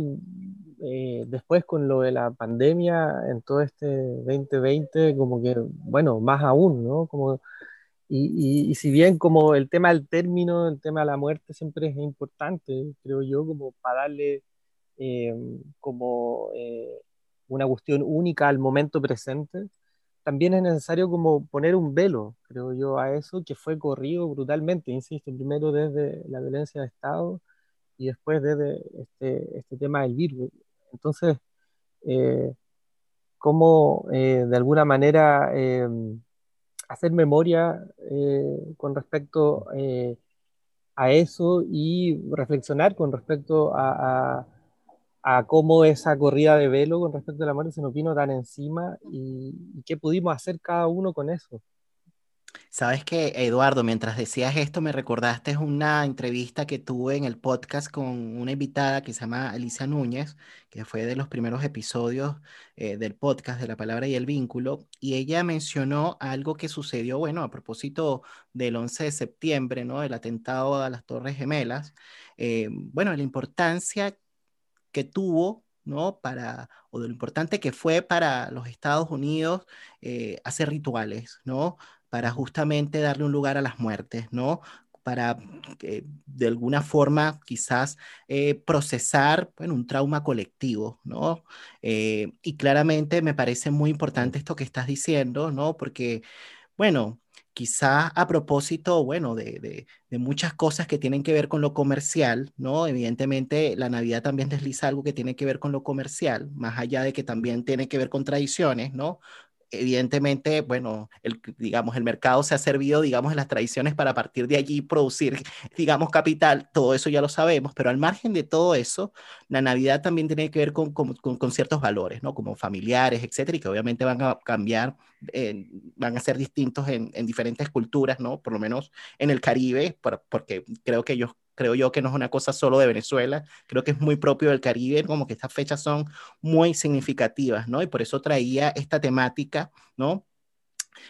después con lo de la pandemia en todo este 2020, como que, bueno, más aún, ¿no? Como y, si bien como el tema del término, el tema de la muerte siempre es importante, creo yo, como para darle eh, como una cuestión única al momento presente, también es necesario como poner un velo, creo yo, a eso que fue corrido brutalmente, insisto, primero desde la violencia de Estado y después desde este, este tema del virus. Entonces, eh, cómo eh, de alguna manera eh, hacer memoria con respecto a eso y reflexionar con respecto a a cómo esa corrida de velo con respecto a la muerte se nos vino tan encima y, qué pudimos hacer cada uno con eso. Sabes que, Eduardo, mientras decías esto, me recordaste una entrevista que tuve en el podcast con una invitada que se llama Alicia Núñez, que fue de los primeros episodios eh, del podcast de la palabra y el vínculo, y ella mencionó algo que sucedió, bueno, a propósito del 11 de septiembre, ¿no? El atentado a las Torres Gemelas. Eh, bueno, la importancia que tuvo, ¿no? Para, o lo importante que fue para los Estados Unidos eh, hacer rituales, ¿no? Para justamente darle un lugar a las muertes, ¿no? Para de alguna forma quizás eh, procesar bueno, un trauma colectivo, ¿no? Eh, y claramente me parece muy importante esto que estás diciendo, ¿no? Porque, bueno, quizá a propósito, bueno, de, muchas cosas que tienen que ver con lo comercial, ¿no? Evidentemente la Navidad también desliza algo que tiene que ver con lo comercial, más allá de que también tiene que ver con tradiciones, ¿no? Evidentemente, bueno, el, digamos, el mercado se ha servido, digamos, en las tradiciones para a partir de allí producir, <laughs> digamos, capital, todo eso ya lo sabemos, pero al margen de todo eso, la Navidad también tiene que ver con, con, con, ciertos valores, ¿no? Como familiares, etcétera, y que obviamente van a cambiar, van a ser distintos en, en, diferentes culturas, ¿no? Por lo menos en el Caribe, porque creo que ellos creo yo que no es una cosa solo de Venezuela, creo que es muy propio del Caribe, como que estas fechas son muy significativas, ¿no? Y por eso traía esta temática, ¿no?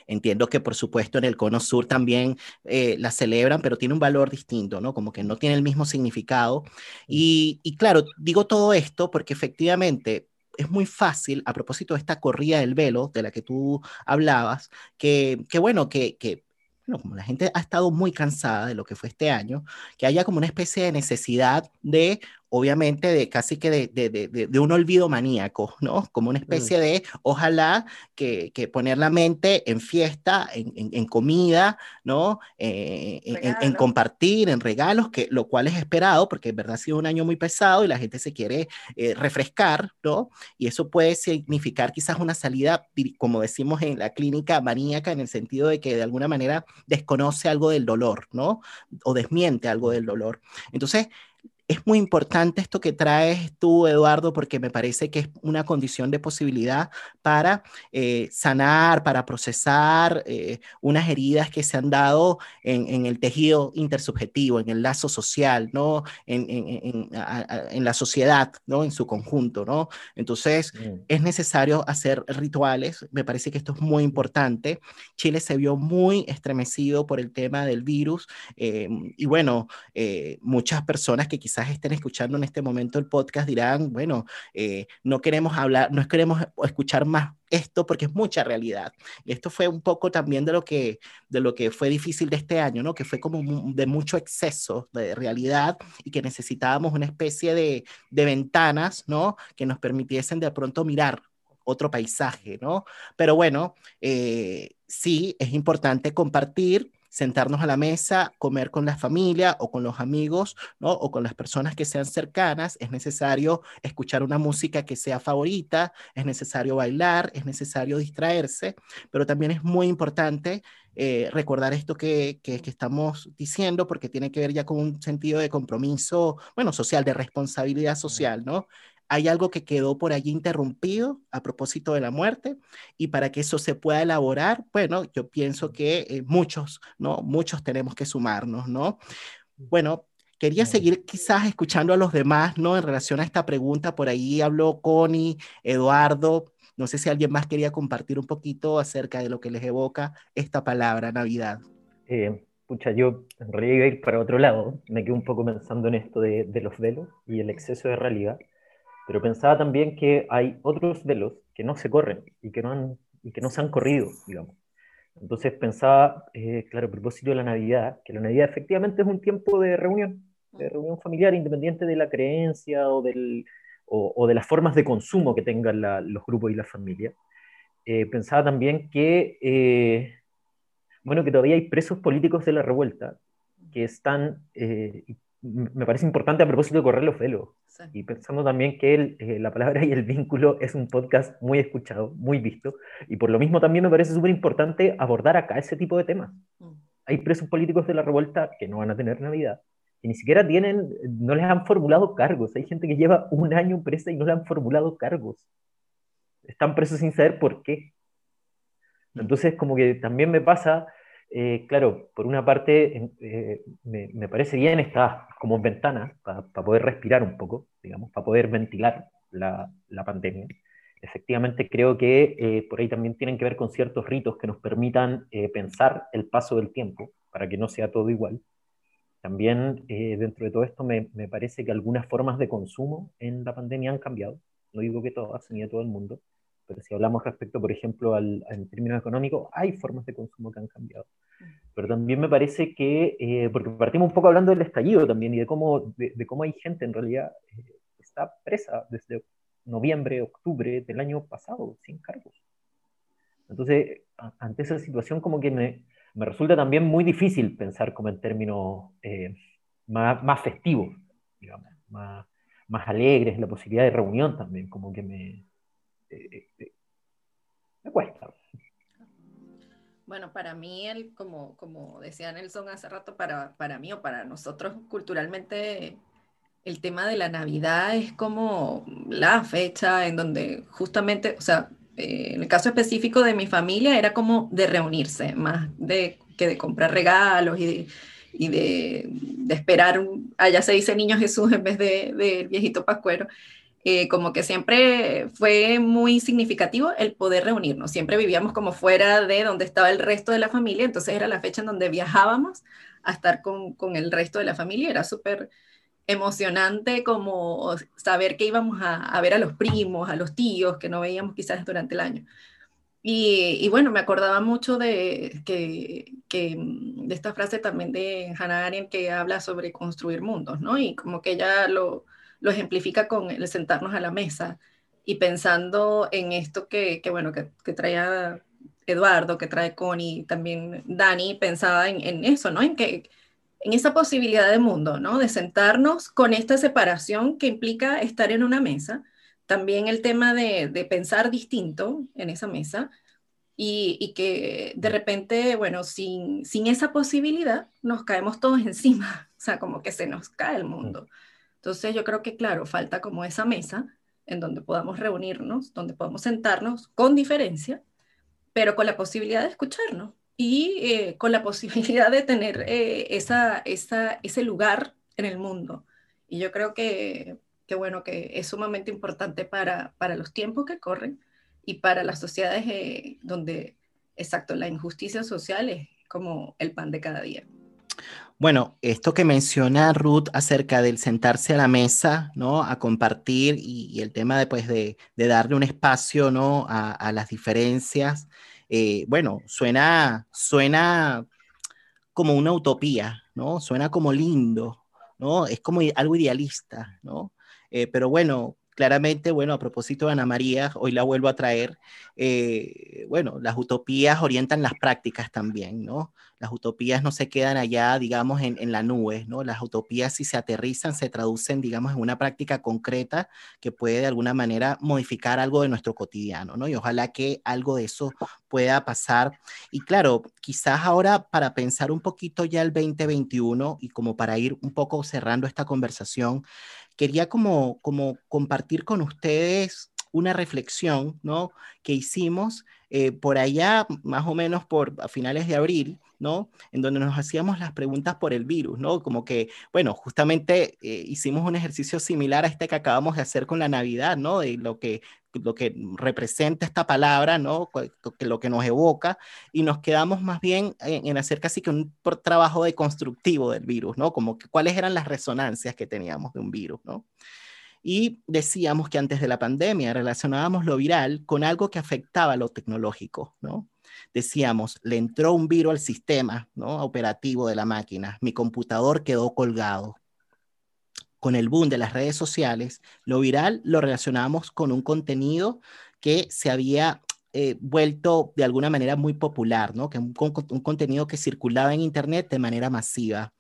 Entiendo que por supuesto en el cono sur también eh, la celebran, pero tiene un valor distinto, ¿no? Como que no tiene el mismo significado. Y, y claro, digo todo esto porque efectivamente es muy fácil, a propósito de esta corrida del velo de la que tú hablabas, que, que bueno, que, que bueno, como la gente ha estado muy cansada de lo que fue este año, que haya como una especie de necesidad de obviamente de casi que de, de, de, de, un olvido maníaco, ¿no? Como una especie de, ojalá que, que, poner la mente en fiesta, en, en, comida, ¿no? Eh, en, compartir, en regalos, que, lo cual es esperado, porque en verdad ha sido un año muy pesado y la gente se quiere eh, refrescar, ¿no? Y eso puede significar quizás una salida, como decimos en la clínica, maníaca, en el sentido de que de alguna manera desconoce algo del dolor, ¿no? O desmiente algo del dolor. Entonces, es muy importante esto que traes tú, Eduardo, porque me parece que es una condición de posibilidad para eh, sanar, para procesar eh, unas heridas que se han dado en, el tejido intersubjetivo, en el lazo social, ¿no? En, en, la sociedad, ¿no? En su conjunto, ¿no? Entonces, mm. es necesario hacer rituales. Me parece que esto es muy importante. Chile se vio muy estremecido por el tema del virus eh, y bueno, muchas personas que quizás estén escuchando en este momento el podcast dirán, bueno, eh, no queremos hablar, no queremos escuchar más esto porque es mucha realidad. Y esto fue un poco también de lo que, de lo que fue difícil de este año, ¿no? Que fue como de mucho exceso de realidad y que necesitábamos una especie de, de ventanas, ¿no? Que nos permitiesen de pronto mirar otro paisaje, ¿no? Pero bueno, eh, sí, es importante compartir sentarnos a la mesa, comer con la familia o con los amigos, ¿no? O con las personas que sean cercanas, es necesario escuchar una música que sea favorita, es necesario bailar, es necesario distraerse, pero también es muy importante eh, recordar esto que, que, que, estamos diciendo, porque tiene que ver ya con un sentido de compromiso, bueno, social, de responsabilidad social, ¿no? Hay algo que quedó por allí interrumpido a propósito de la muerte y para que eso se pueda elaborar, bueno, yo pienso que eh, muchos, ¿no? Muchos tenemos que sumarnos, ¿no? Bueno, quería seguir quizás escuchando a los demás, ¿no? En relación a esta pregunta, por ahí habló Connie, Eduardo, no sé si alguien más quería compartir un poquito acerca de lo que les evoca esta palabra, Navidad. Eh, pucha, yo en realidad iba a ir para otro lado, me quedé un poco pensando en esto de, de los velos y el exceso de realidad. Pero pensaba también que hay otros velos que no se corren y que no, han, y que no se han corrido, digamos. Entonces pensaba, eh, claro, a propósito de la Navidad, que la Navidad efectivamente es un tiempo de reunión, de reunión familiar, independiente de la creencia o del, o, de las formas de consumo que tengan los grupos y las familias. Eh, pensaba también que, eh, bueno, que todavía hay presos políticos de la revuelta que están, eh, me parece importante a propósito de correr los velos, y pensando también que La Palabra y el Vínculo es un podcast muy escuchado, muy visto, y por lo mismo también me parece súper importante abordar acá ese tipo de temas. Mm. Hay presos políticos de la revuelta que no van a tener Navidad, que ni siquiera tienen, no les han formulado cargos. Hay gente que lleva un año presa y no le han formulado cargos. Están presos sin saber por qué. Mm. Entonces, como que también me pasa, eh, claro, por una parte, eh, me, parece bien esta como ventana para poder respirar un poco, digamos, para poder ventilar la, pandemia. Efectivamente, creo que eh, por ahí también tienen que ver con ciertos ritos que nos permitan pensar el paso del tiempo, para que no sea todo igual. También dentro de todo esto me, me, parece que algunas formas de consumo en la pandemia han cambiado. No digo que todas, ni de todo el mundo, pero si hablamos respecto, por ejemplo, al, en términos económicos, hay formas de consumo que han cambiado. Pero también me parece que, eh, porque partimos un poco hablando del estallido también y de cómo, de, cómo hay gente en realidad eh, que está presa desde noviembre, octubre del año pasado, sin cargos. Entonces, ante esa situación como que me, me resulta también muy difícil pensar como en términos eh, más, más, festivos, digamos, más, más, alegres, la posibilidad de reunión también, como que me, eh, me cuesta. Bueno, para mí, el, como, como decía Nelson hace rato, para, para mí o para nosotros culturalmente, el tema de la Navidad es como la fecha en donde justamente, o sea, eh, en el caso específico de mi familia, era como de reunirse, más de que de comprar regalos y de, y de, de esperar, allá se dice Niño Jesús en vez de, de viejito Pascuero. Eh, como que siempre fue muy significativo el poder reunirnos. Siempre vivíamos como fuera de donde estaba el resto de la familia, entonces era la fecha en donde viajábamos a estar con, con el resto de la familia. Era súper emocionante como saber que íbamos a, ver a los primos, a los tíos que no veíamos quizás durante el año. Y, bueno, me acordaba mucho de, que, mm, de esta frase también de Hannah Arendt que habla sobre construir mundos, ¿no? Y como que ella lo, lo ejemplifica con el sentarnos a la mesa y pensando en esto que, que bueno, que, que traía Eduardo, que trae Connie, también Dani, pensaba en, eso, ¿no? En que en esa posibilidad de mundo, ¿no? De sentarnos con esta separación que implica estar en una mesa, también el tema de, pensar distinto en esa mesa y, que de repente, bueno, sin, sin esa posibilidad nos caemos todos <laughs> encima, o sea, como que se nos cae el mundo. Entonces yo creo que, claro, falta como esa mesa en donde podamos reunirnos, donde podamos sentarnos con diferencia, pero con la posibilidad de escucharnos y eh, con la <laughs> posibilidad de tener eh, esa, ese lugar en el mundo. Y yo creo que, que bueno, que es sumamente importante para, para, los tiempos que corren y para las sociedades eh, donde, exacto, la injusticia social es como el pan de cada día. Bueno, esto que menciona Ruth acerca del sentarse a la mesa, ¿no? A compartir y, el tema de, pues, de, darle un espacio, ¿no? A, a las diferencias eh, bueno, suena, suena como una utopía, ¿no? Suena como lindo, ¿no? Es como algo idealista, ¿no? Eh, pero bueno, claramente, bueno, a propósito de Ana María, hoy la vuelvo a traer, eh, bueno, las utopías orientan las prácticas también, ¿no? Las utopías no se quedan allá, digamos, en, en la nube, ¿no? Las utopías si se aterrizan, se traducen, digamos, en una práctica concreta que puede de alguna manera modificar algo de nuestro cotidiano, ¿no? Y ojalá que algo de eso pueda pasar. Y claro, quizás ahora para pensar un poquito ya el 2021 y como para ir un poco cerrando esta conversación, quería como, compartir con ustedes una reflexión, ¿no? Que hicimos eh, por allá, más o menos por a finales de abril, ¿no? En donde nos hacíamos las preguntas por el virus, ¿no? Como que, bueno, justamente eh, hicimos un ejercicio similar a este que acabamos de hacer con la Navidad, ¿no? De lo que lo que representa esta palabra, ¿no? Lo que nos evoca, y nos quedamos más bien en, hacer casi que un trabajo de constructivo del virus, ¿no? Como que cuáles eran las resonancias que teníamos de un virus, ¿no? Y decíamos que antes de la pandemia relacionábamos lo viral con algo que afectaba lo tecnológico, ¿no? Decíamos, le entró un virus al sistema ¿no? operativo de la máquina, mi computador quedó colgado. con el boom de las redes sociales, lo viral lo relacionamos con un contenido que se había eh, vuelto de alguna manera muy popular, ¿no? Que un contenido que circulaba en Internet de manera masiva.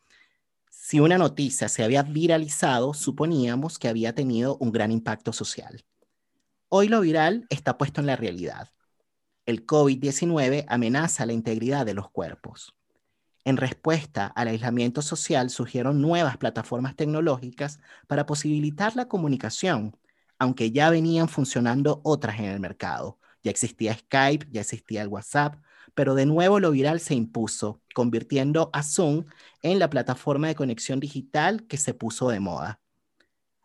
Si una noticia se había viralizado, suponíamos que había tenido un gran impacto social. Hoy lo viral está puesto en la realidad. El COVID-19 amenaza la integridad de los cuerpos. En respuesta al aislamiento social surgieron nuevas plataformas tecnológicas para posibilitar la comunicación, aunque ya venían funcionando otras en el mercado. Ya existía Skype, ya existía WhatsApp, pero de nuevo lo viral se impuso, convirtiendo a Zoom en la plataforma de conexión digital que se puso de moda.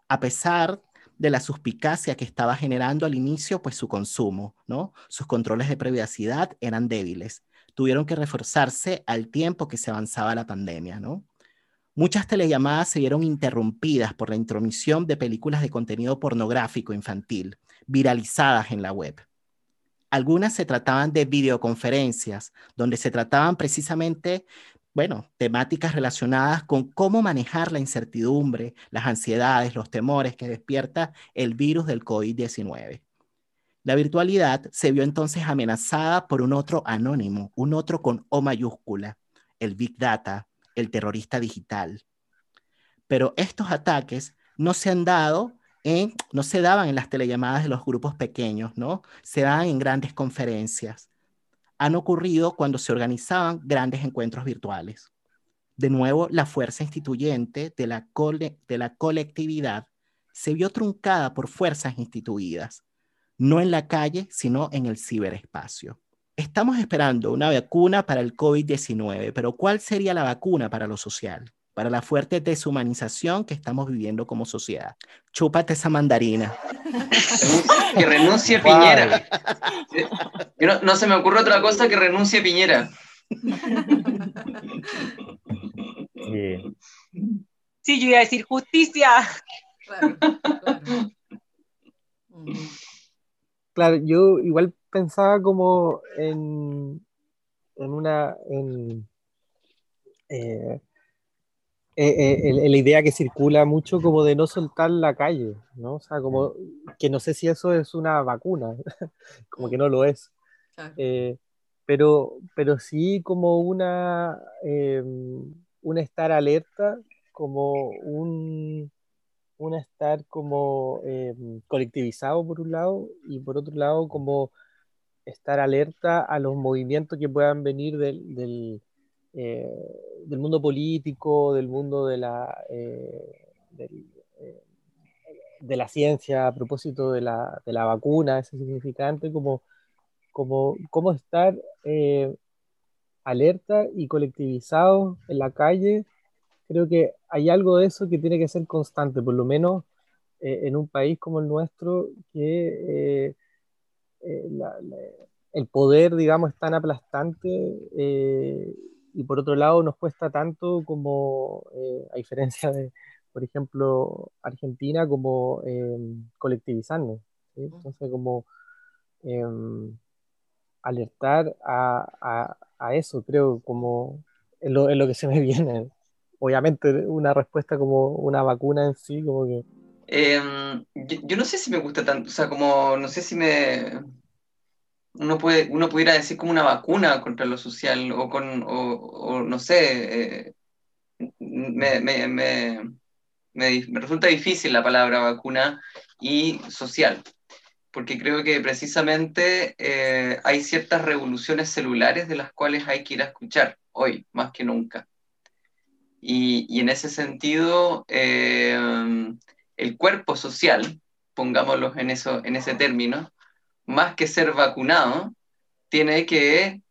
A pesar de la suspicacia que estaba generando al inicio, pues su consumo, ¿no? Sus controles de privacidad eran débiles tuvieron que reforzarse al tiempo que se avanzaba la pandemia, ¿no? Muchas telellamadas se vieron interrumpidas por la intromisión de películas de contenido pornográfico infantil, viralizadas en la web. Algunas se trataban de videoconferencias, donde se trataban precisamente, bueno, temáticas relacionadas con cómo manejar la incertidumbre, las ansiedades, los temores que despierta el virus del COVID-19. La virtualidad se vio entonces amenazada por un otro anónimo, un otro con O mayúscula, el Big Data, el terrorista digital. Pero estos ataques no se han dado no se daban en las telellamadas de los grupos pequeños, ¿no? Se dan en grandes conferencias. Han ocurrido cuando se organizaban grandes encuentros virtuales. De nuevo, la fuerza instituyente de la colectividad se vio truncada por fuerzas instituidas no en la calle, sino en el ciberespacio. Estamos esperando una vacuna para el COVID-19, pero ¿cuál sería la vacuna para lo social? Para la fuerte deshumanización que estamos viviendo como sociedad. Chúpate esa mandarina. <laughs> Que renuncie Piñera. <laughs> No, se me ocurre otra cosa que renuncie Piñera. <laughs> Sí, yo iba a decir justicia. Claro, yo igual pensaba como en, en una, en, eh, eh, eh, la idea que circula mucho como de no soltar la calle, ¿no? O sea, como que no sé si eso es una vacuna, <laughs> como que no lo es. pero, pero sí como una, un estar alerta, como un, un estar como eh, colectivizado por un lado y por otro lado como estar alerta a los movimientos que puedan venir del, del, eh, mundo político, del mundo de la, eh, de la ciencia a propósito de la, de la, vacuna, ese significante, como, como, estar alerta y colectivizado en la calle. Creo que hay algo de eso que tiene que ser constante, por lo menos eh, en un país como el nuestro, que eh, eh, el poder, digamos, es tan aplastante y por otro lado nos cuesta tanto como, a diferencia de, por ejemplo, Argentina, como colectivizarnos. Entonces, como em, alertar a, a, eso, creo, como es lo, es lo que se me <laughs> viene obviamente una respuesta como una vacuna en sí, como que... Em, yo, no sé si me gusta tanto, o sea, como no sé si me... Uno, puede, uno pudiera decir como una vacuna contra lo social o con, o, no sé, eh, me, me, me, resulta difícil la palabra vacuna y social, porque creo que precisamente eh, hay ciertas revoluciones celulares de las cuales hay que ir a escuchar hoy, más que nunca. Y, en ese sentido, eh, el cuerpo social, pongámoslo en, eso, en ese término, más que ser vacunado, tiene que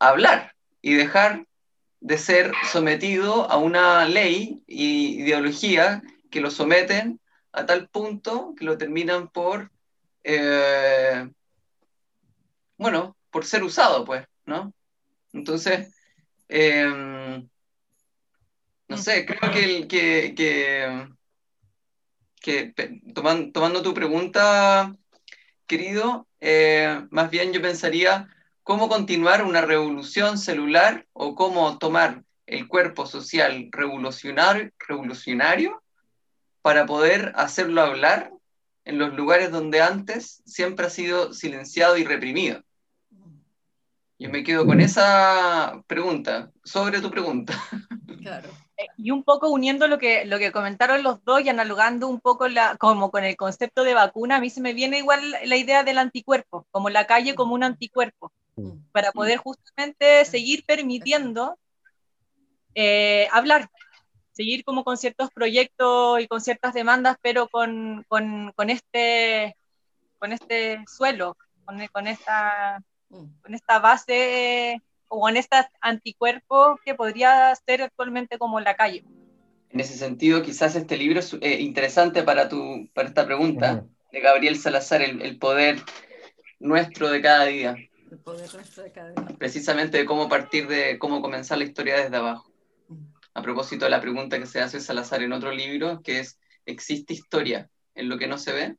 hablar y dejar de ser sometido a una ley y ideología que lo someten a tal punto que lo terminan por, eh, bueno, por ser usado, pues, ¿no? Entonces, eh, no sé, creo que, que, tomando, tu pregunta, querido, eh, más bien yo pensaría cómo continuar una revolución celular o cómo tomar el cuerpo social revolucionario, revolucionario para poder hacerlo hablar en los lugares donde antes siempre ha sido silenciado y reprimido. Yo me quedo con esa pregunta, sobre tu pregunta. Claro. Eh, y un poco uniendo lo que, lo que comentaron los dos y analogando un poco la, como con el concepto de vacuna, a mí se me viene igual la idea del anticuerpo, como la calle como un anticuerpo, para poder justamente seguir permitiendo eh, hablar, seguir como con ciertos proyectos y con ciertas demandas, pero con, con, con este, con este suelo, con, con esta con esta base con este anticuerpo que podría ser actualmente como la calle. En ese sentido, quizás este libro es eh, interesante para, tu, para esta pregunta de Gabriel Salazar, el, poder nuestro de cada día. El poder nuestro de cada día. Precisamente de cómo partir de cómo comenzar la historia desde abajo. A propósito de la pregunta que se hace Salazar en otro libro, que es, ¿existe historia en lo que no se ve?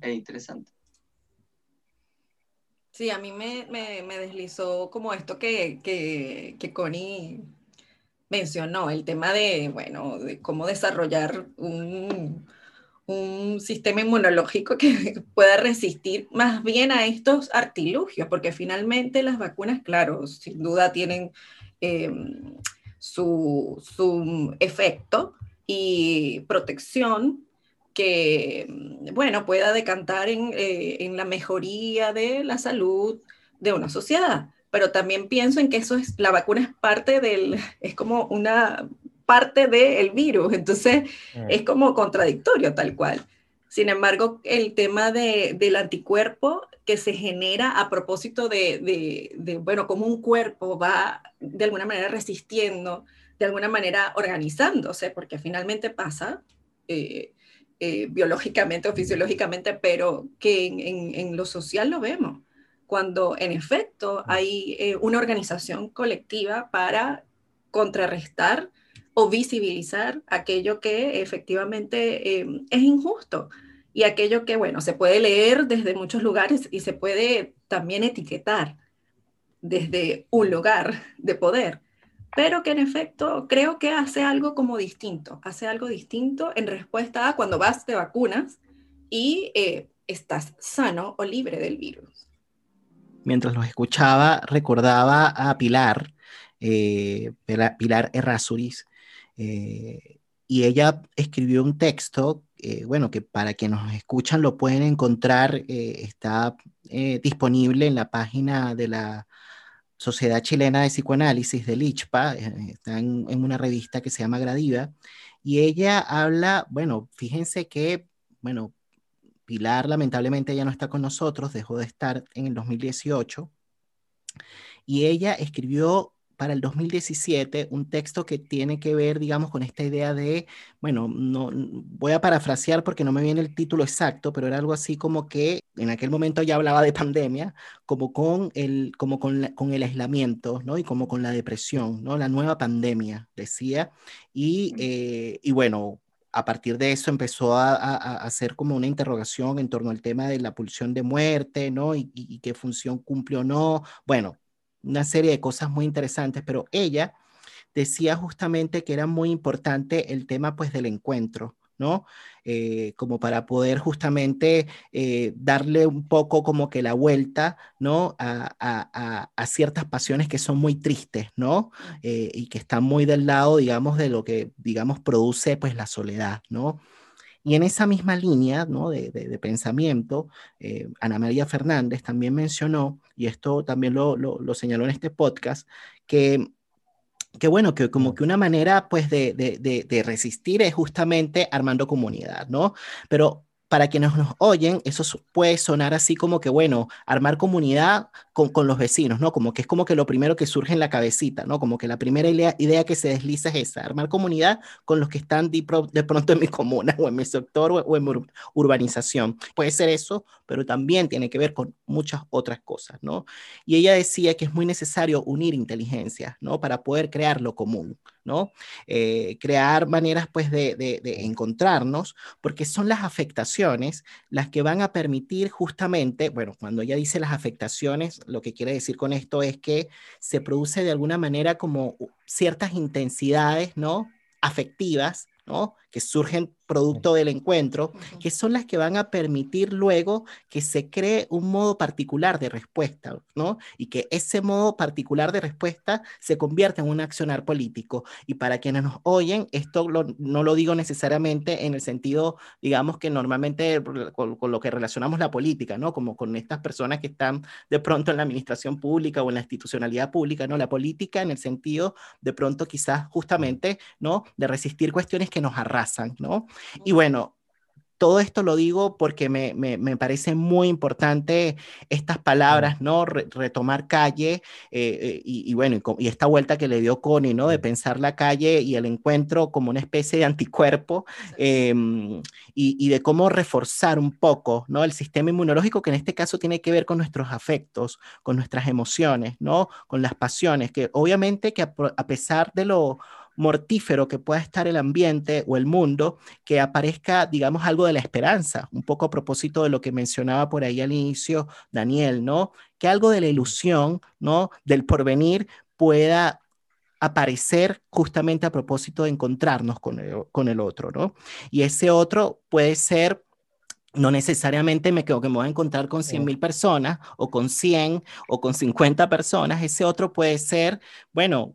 Es interesante. Sí, a mí me, deslizó como esto que, que, Connie mencionó, el tema de, bueno, de cómo desarrollar un, sistema inmunológico que <laughs> pueda resistir más bien a estos artilugios, porque finalmente las vacunas, claro, sin duda tienen eh, su, su efecto y protección, que, mm, bueno, pueda decantar eh, en, la mejoría de la salud de una sociedad. Pero también pienso en que eso es, la vacuna es parte del, <laughs> es como una parte del virus, entonces mm. es como contradictorio tal cual. Sin embargo, el tema del anticuerpo que se genera a propósito de, de, bueno, cómo un cuerpo va de alguna manera resistiendo, de alguna manera organizándose, porque finalmente pasa, eh, eh, biológicamente o fisiológicamente, pero que en, lo social lo vemos, cuando en efecto hay eh, una organización colectiva para contrarrestar o visibilizar aquello que efectivamente eh, es injusto y aquello que, bueno, se puede leer desde muchos lugares y se puede también etiquetar desde un lugar de poder pero que en efecto creo que hace algo como distinto, hace algo distinto en respuesta a cuando vas de vacunas y eh, estás sano o libre del virus. Mientras los escuchaba, recordaba a Pilar, eh, Pilar Errázuriz, eh, y ella escribió un texto, bueno, que para quienes nos escuchan lo pueden encontrar, está disponible en la página de la Sociedad Chilena de Psicoanálisis del ICHPA, eh, está en, una revista que se llama Gradiva, y ella habla, bueno, fíjense que, bueno, Pilar lamentablemente ya no está con nosotros, dejó de estar en el 2018, y ella escribió para el 2017 un texto que tiene que ver, digamos, con esta idea de, bueno, no voy a parafrasear porque no me viene el título exacto, pero era algo así como que en aquel momento ya hablaba de pandemia, como con el, como con, con el aislamiento, ¿no? Y como con la depresión, ¿no? La nueva pandemia, decía. Y, eh, y bueno, a partir de eso empezó a, a, hacer como una interrogación en torno al tema de la pulsión de muerte, ¿no? Y, y, y qué función cumple o no. Bueno, una serie de cosas muy interesantes, pero ella decía justamente que era muy importante el tema pues del encuentro, ¿no? Eh, como para poder justamente eh, darle un poco como que la vuelta, ¿no? A, ciertas pasiones que son muy tristes, ¿no? Eh, y que están muy del lado, digamos, de lo que, digamos, produce pues la soledad, ¿no? Y en esa misma línea ¿no? de, de, pensamiento, eh, Ana María Fernández también mencionó, y esto también lo, lo, lo señaló en este podcast, que que bueno, que como que una manera pues de, de, de, resistir es justamente armando comunidad, ¿no? Pero para quienes nos oyen, eso puede sonar así como que, bueno, armar comunidad con, los vecinos, ¿no? Como que es como que lo primero que surge en la cabecita, ¿no? Como que la primera idea, idea que se desliza es esa, armar comunidad con los que están de, pronto en mi <laughs> comuna o en mi sector o, en mi urbanización. Puede ser eso, pero también tiene que ver con muchas otras cosas, ¿no? Y ella decía que es muy necesario unir inteligencias, ¿no? Para poder crear lo común. ¿no? Eh, crear maneras pues de, encontrarnos, porque son las afectaciones las que van a permitir justamente, bueno, cuando ella dice las afectaciones, lo que quiere decir con esto es que se produce de alguna manera como ciertas intensidades, ¿no? Afectivas, ¿no? Que surgen producto del encuentro, que son las que van a permitir luego que se cree un modo particular de respuesta, ¿no? Y que ese modo particular de respuesta se convierta en un accionar político. Y para quienes nos oyen, esto no lo digo necesariamente en el sentido, digamos, que normalmente con, con, lo que relacionamos la política, ¿no? Como con estas personas que están de pronto en la administración pública o en la institucionalidad pública, ¿no? La política en el sentido de pronto quizás justamente, ¿no? De resistir cuestiones que nos arrasan, ¿no? Y bueno, todo esto lo digo porque me, me, parece muy importante estas palabras, ¿no? retomar calle eh, eh, y, bueno, y, esta vuelta que le dio Connie, ¿no? De pensar la calle y el encuentro como una especie de anticuerpo em, y, y, de cómo reforzar un poco, ¿no? El sistema inmunológico que en este caso tiene que ver con nuestros afectos, con nuestras emociones, ¿no? Con las pasiones, que obviamente que a pesar de lo mortífero que pueda estar el ambiente o el mundo, que aparezca, digamos, algo de la esperanza, un poco a propósito de lo que mencionaba por ahí al inicio Daniel, ¿no? Que algo de la ilusión, ¿no? Del porvenir pueda aparecer justamente a propósito de encontrarnos con el, con el otro, ¿no? Y ese otro puede ser no necesariamente me quedo que me voy a encontrar con 100 mil personas o con 100 o con 50 personas. Ese otro puede ser, bueno,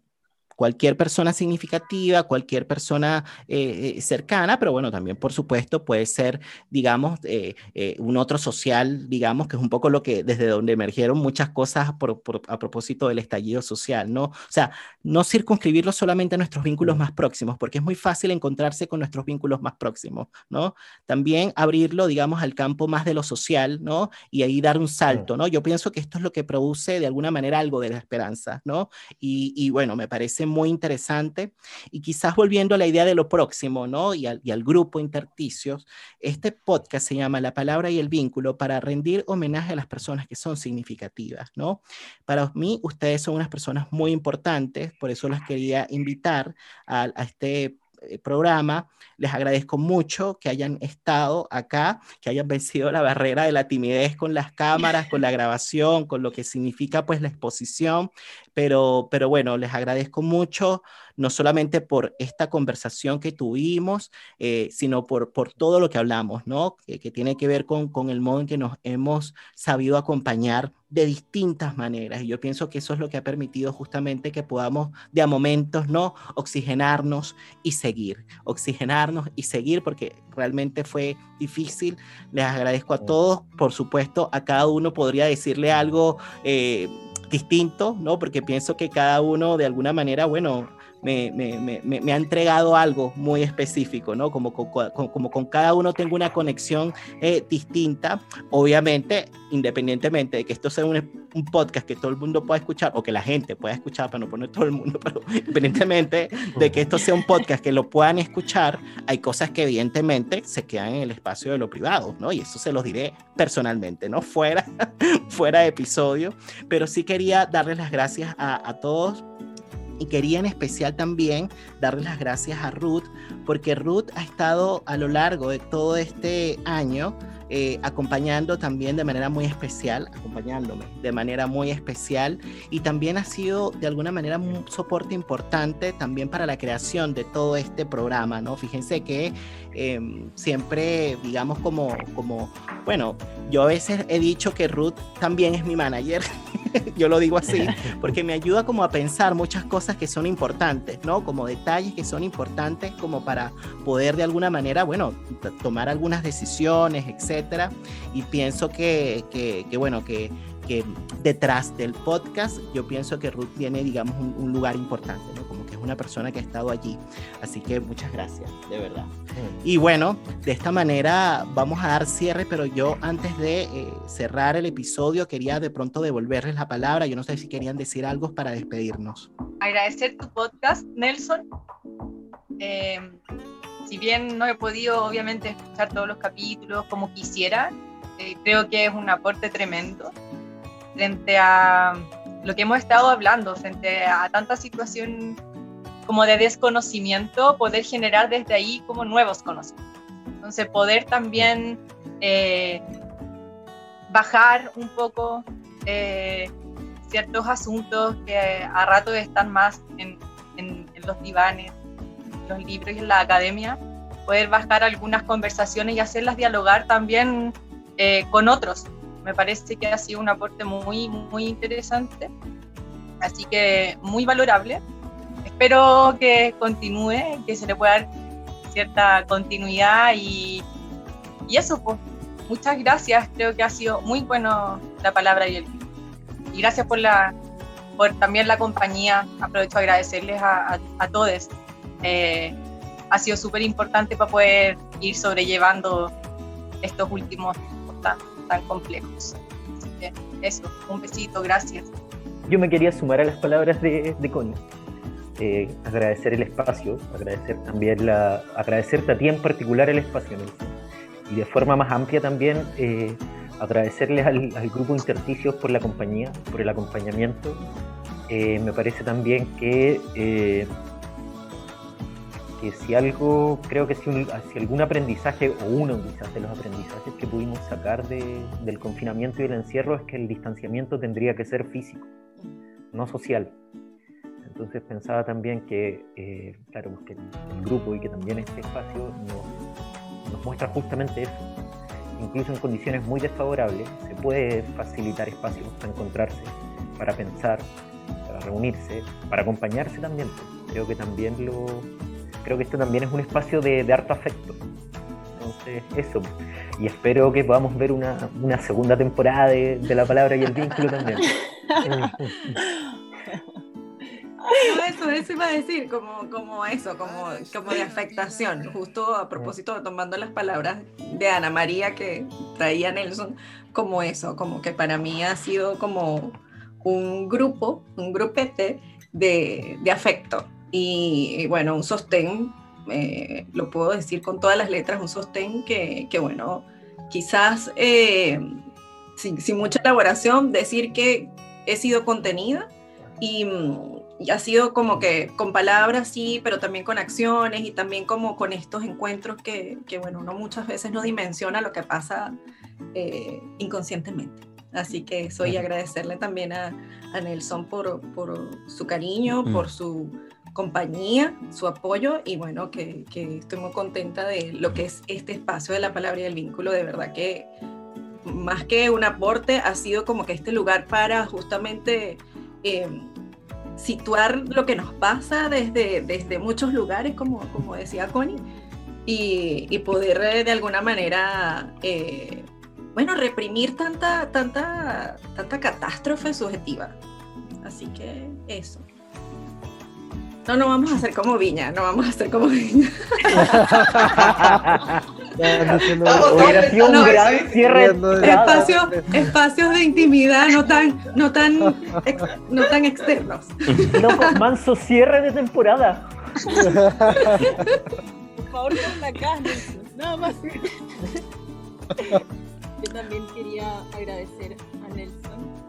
cualquier persona significativa, cualquier persona eh, eh, cercana, pero bueno, también por supuesto puede ser, digamos, eh, un otro social, digamos, que es un poco lo que desde donde emergieron muchas cosas a propósito del estallido social, ¿no? O sea, no circunscribirlo solamente a nuestros vínculos más próximos, porque es muy fácil encontrarse con nuestros vínculos más próximos, ¿no? También abrirlo, digamos, al campo más de lo social, ¿no? Y ahí dar un salto, ¿no? Yo pienso que esto es lo que produce de alguna manera algo de la esperanza, ¿no? Y, y bueno, me parece muy interesante. Y quizás volviendo a la idea de lo próximo, ¿no? Y al, y al grupo Interticios, este podcast se llama La palabra y el vínculo para rendir homenaje a las personas que son significativas, ¿no? Para mí, ustedes son unas personas muy importantes, por eso las quería invitar a, a este eh, programa. Les agradezco mucho que hayan estado acá, que hayan vencido la barrera de la timidez con las cámaras, con la grabación, con lo que significa pues la exposición. Pero, pero bueno, les agradezco mucho no solamente por esta conversación que tuvimos, eh, sino por, por todo lo que hablamos, ¿no? Que, tiene que ver con, con el modo en que nos hemos sabido acompañar de distintas maneras. Y yo pienso que eso es lo que ha permitido justamente que podamos de a momentos, ¿no? Oxigenarnos y seguir, oxigenarnos y seguir, porque realmente fue difícil. Les agradezco a todos, por supuesto, a cada uno podría decirle algo eh, distinto, ¿no? Porque pienso que cada uno de alguna manera, bueno, me, me, me, me, ha entregado algo muy específico, ¿no? Como, como, como con cada uno tengo una conexión eh, distinta, obviamente, independientemente de que esto sea un, un, podcast que todo el mundo pueda escuchar, o que la gente pueda escuchar, para no poner todo el mundo, <laughs> pero independientemente de que esto sea un podcast que lo puedan escuchar, hay cosas que evidentemente se quedan en el espacio de lo privado, ¿no? Y eso se los diré personalmente, ¿no? <laughs> Fuera, fuera de episodio, pero sí quería darles las gracias a, a todos y quería en especial también darle las gracias a Ruth, porque Ruth ha estado a lo largo de todo este año eh, acompañando también de manera muy especial, acompañándome de manera muy especial y también ha sido de alguna manera un soporte importante también para la creación de todo este programa, ¿no? Fíjense que em, siempre, digamos, como, como, bueno, yo a veces he dicho que Ruth también es mi manager, <laughs> <laughs> yo lo digo así, <laughs> porque me ayuda como a pensar muchas cosas que son importantes, ¿no? Como detalles que son importantes como para poder de alguna manera, bueno, tomar algunas decisiones, etc y pienso que, que, bueno, que, que, detrás del podcast, yo pienso que Ruth tiene, digamos, un, lugar importante, ¿no? Como que es una persona que ha estado allí. Así que muchas gracias, de verdad. Y bueno, de esta manera vamos a dar cierre, pero yo antes de eh, cerrar el episodio quería de pronto devolverles la palabra. Yo no sé si querían decir algo para despedirnos. Agradecer tu podcast, Nelson. Eh, si bien no he podido obviamente escuchar todos los capítulos como quisiera, eh, creo que es un aporte tremendo frente a lo que hemos estado hablando, frente a tanta situación como de desconocimiento, poder generar desde ahí como nuevos conocimientos. Entonces, poder también eh, bajar un poco eh, ciertos asuntos que a rato están más en, en, en los divanes los libros y en la academia, poder bajar algunas conversaciones y hacerlas dialogar también eh, con otros. Me parece que ha sido un aporte muy, muy interesante, así que muy valorable. Espero que continúe, que se le pueda dar cierta continuidad y, y eso, pues. Muchas gracias, creo que ha sido muy bueno la palabra y el y gracias por la por también la compañía. Aprovecho a agradecerles a, a, todos. Eh, ha sido súper importante para poder ir sobrellevando estos últimos tan, tan complejos. Así que eso, un besito, gracias. Yo me quería sumar a las palabras de, de Connie. Eh, agradecer el espacio, agradecer también la, agradecerte a ti en particular el espacio, y de forma más amplia también eh, agradecerles al, grupo Intersticios por la compañía, por el acompañamiento. Eh, me parece también que, eh, que si algo, creo que si, algún aprendizaje, o uno quizás de los aprendizajes que pudimos sacar del confinamiento y del encierro es que el distanciamiento tendría que ser físico, no social. Entonces pensaba también que, claro, que el, grupo y que también este espacio nos, nos muestra justamente eso, incluso en condiciones muy desfavorables, se puede facilitar espacios para encontrarse, para pensar, para reunirse, para acompañarse también. Creo que también lo, creo que esto también es un espacio de, de harto afecto. Entonces, eso. Y espero que podamos ver una, una segunda temporada de, de La Palabra y el Vínculo también. <laughs> eso, eso iba a decir, como, como eso, como, como de afectación, justo a propósito, tomando las palabras de Ana María que traía Nelson, como eso, como que para mí ha sido como un grupo, un grupete de, de afecto y, bueno, un sostén, eh, lo puedo decir con todas las letras, un sostén que, que bueno, quizás eh, sin, sin mucha elaboración, decir que he sido contenida y y ha sido como que con palabras sí, pero también con acciones y también como con estos encuentros que, que bueno, uno muchas veces no dimensiona lo que pasa eh, inconscientemente. Así que soy agradecerle también a, a Nelson por, por, su cariño, mm. por su compañía, su apoyo y bueno, que, estoy muy contenta de lo que es este espacio de la palabra y el vínculo, de verdad que más que un aporte ha sido como que este lugar para justamente... Eh, situar lo que nos pasa desde, desde muchos lugares, como, como decía Connie, y, y poder eh, de alguna manera, eh, bueno, reprimir tanta, tanta, tanta catástrofe subjetiva. Así que eso. No, no vamos a hacer como Viña, no vamos a hacer como Viña. <laughs> Hubiera sido un gran cierre. Espacio, espacios de intimidad no tan, no tan, no tan externos. No, manso cierre de temporada. Por favor, con la casa, nada más. Yo también quería agradecer a Nelson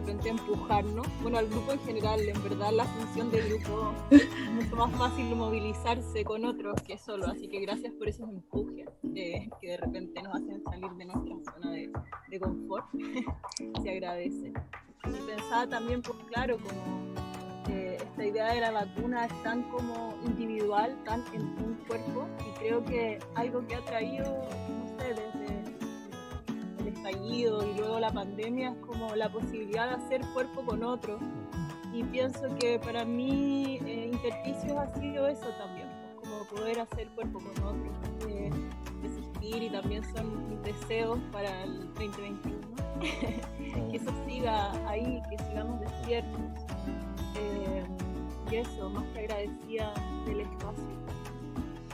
repente empujarnos, bueno, al grupo en general, en verdad la función del grupo es mucho más fácil movilizarse con otros que solo, así que gracias por esos empujes eh, que de repente nos hacen salir de nuestra zona de, de confort, <laughs> se agradece. Y pensaba también, pues claro, como eh, esta idea de la vacuna es tan como individual, tan en un cuerpo, y creo que algo que ha traído, no sé, desde estallido y luego la pandemia es como la posibilidad de hacer cuerpo con otro. Y pienso que para mí eh, Intersticios ha sido eso también, pues, como poder hacer cuerpo con otro, eh, y también son mis deseos para el 2021. <laughs> que eso siga ahí, que sigamos despiertos. Eh, y eso, más que agradecida del espacio.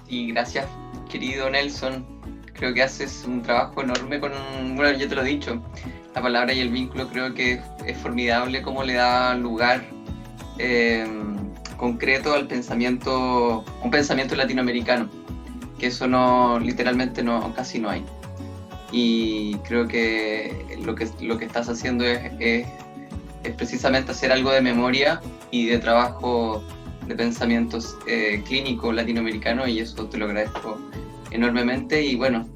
Y gracias, querido Nelson, creo que haces un trabajo enorme con, bueno, yo te lo he dicho, la palabra y el vínculo creo que es formidable cómo le da lugar eh, concreto al pensamiento, un pensamiento latinoamericano, que eso no, literalmente no, casi no hay. Y creo que lo que, lo que estás haciendo es, es, es precisamente hacer algo de memoria y de trabajo de pensamientos eh, clínico latinoamericano y eso te lo agradezco enormemente y bueno,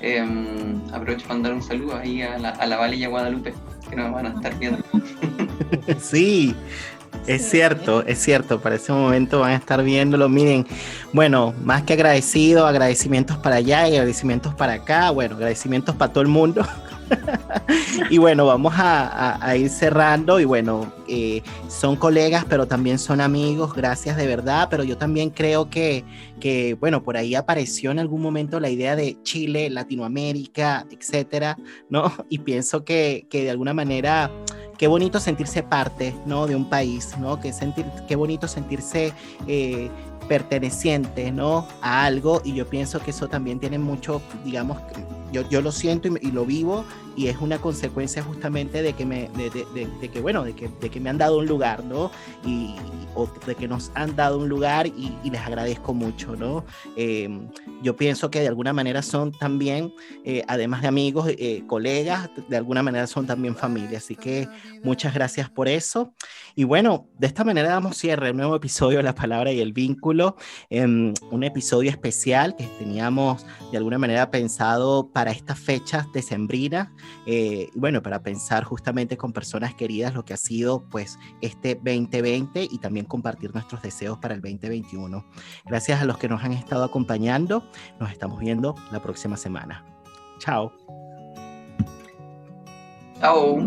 em, aprovecho para mandar un saludo ahí a la, a la Vale y a Guadalupe, que nos van a estar viendo. <laughs> sí, Es cierto, es cierto, para ese momento van a estar viéndolo. Miren, bueno, más que agradecido, agradecimientos para allá y agradecimientos para acá, bueno, agradecimientos para todo el mundo. <laughs> <laughs> y bueno, vamos a, ir cerrando y bueno, eh, son colegas, pero también son amigos, gracias de verdad, pero yo también creo que, que, bueno, por ahí apareció en algún momento la idea de Chile, Latinoamérica, etcétera, ¿no? <laughs> Y pienso que, que de alguna manera qué bonito sentirse parte, ¿no? De un país, ¿no? Qué, sentir, qué bonito sentirse eh, perteneciente, ¿no? A algo y yo pienso que eso también tiene mucho, digamos, yo, yo lo siento y, lo vivo y es una consecuencia justamente de que me, de, de, de, que, bueno, de que, de que me han dado un lugar, ¿no? Y, o de que nos han dado un lugar y, les agradezco mucho, ¿no? Em, yo pienso que de alguna manera son también, eh, además de amigos, eh, colegas, de alguna manera son también familia, así que muchas gracias por eso. Y bueno, de esta manera damos cierre al nuevo episodio de La Palabra y el Vínculo, em, un episodio especial que teníamos de alguna manera pensado para estas fechas decembrinas, eh, bueno, para pensar justamente con personas queridas lo que ha sido pues este 2020 y también compartir nuestros deseos para el 2021. Gracias a los que nos han estado acompañando, nos estamos viendo la próxima semana. Chao. Chao.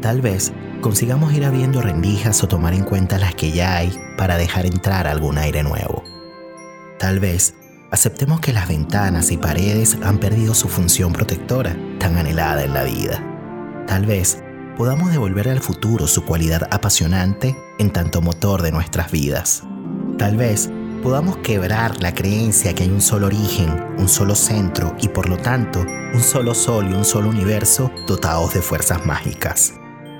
Tal vez consigamos ir abriendo rendijas o tomar en cuenta las que ya hay para dejar entrar algún aire nuevo. Tal vez aceptemos que las ventanas y paredes han perdido su función protectora tan anhelada en la vida. Tal vez podamos devolver al futuro su cualidad apasionante en tanto motor de nuestras vidas. Tal vez podamos quebrar la creencia que hay un solo origen, un solo centro y por lo tanto un solo sol y un solo universo dotados de fuerzas mágicas.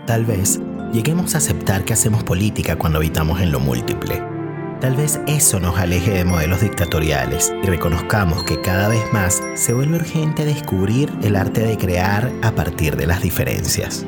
Tal vez lleguemos a aceptar que hacemos política cuando habitamos en lo múltiple Tal vez eso nos aleje de modelos dictatoriales y reconozcamos que cada vez más se vuelve urgente descubrir el arte de crear a partir de las diferencias.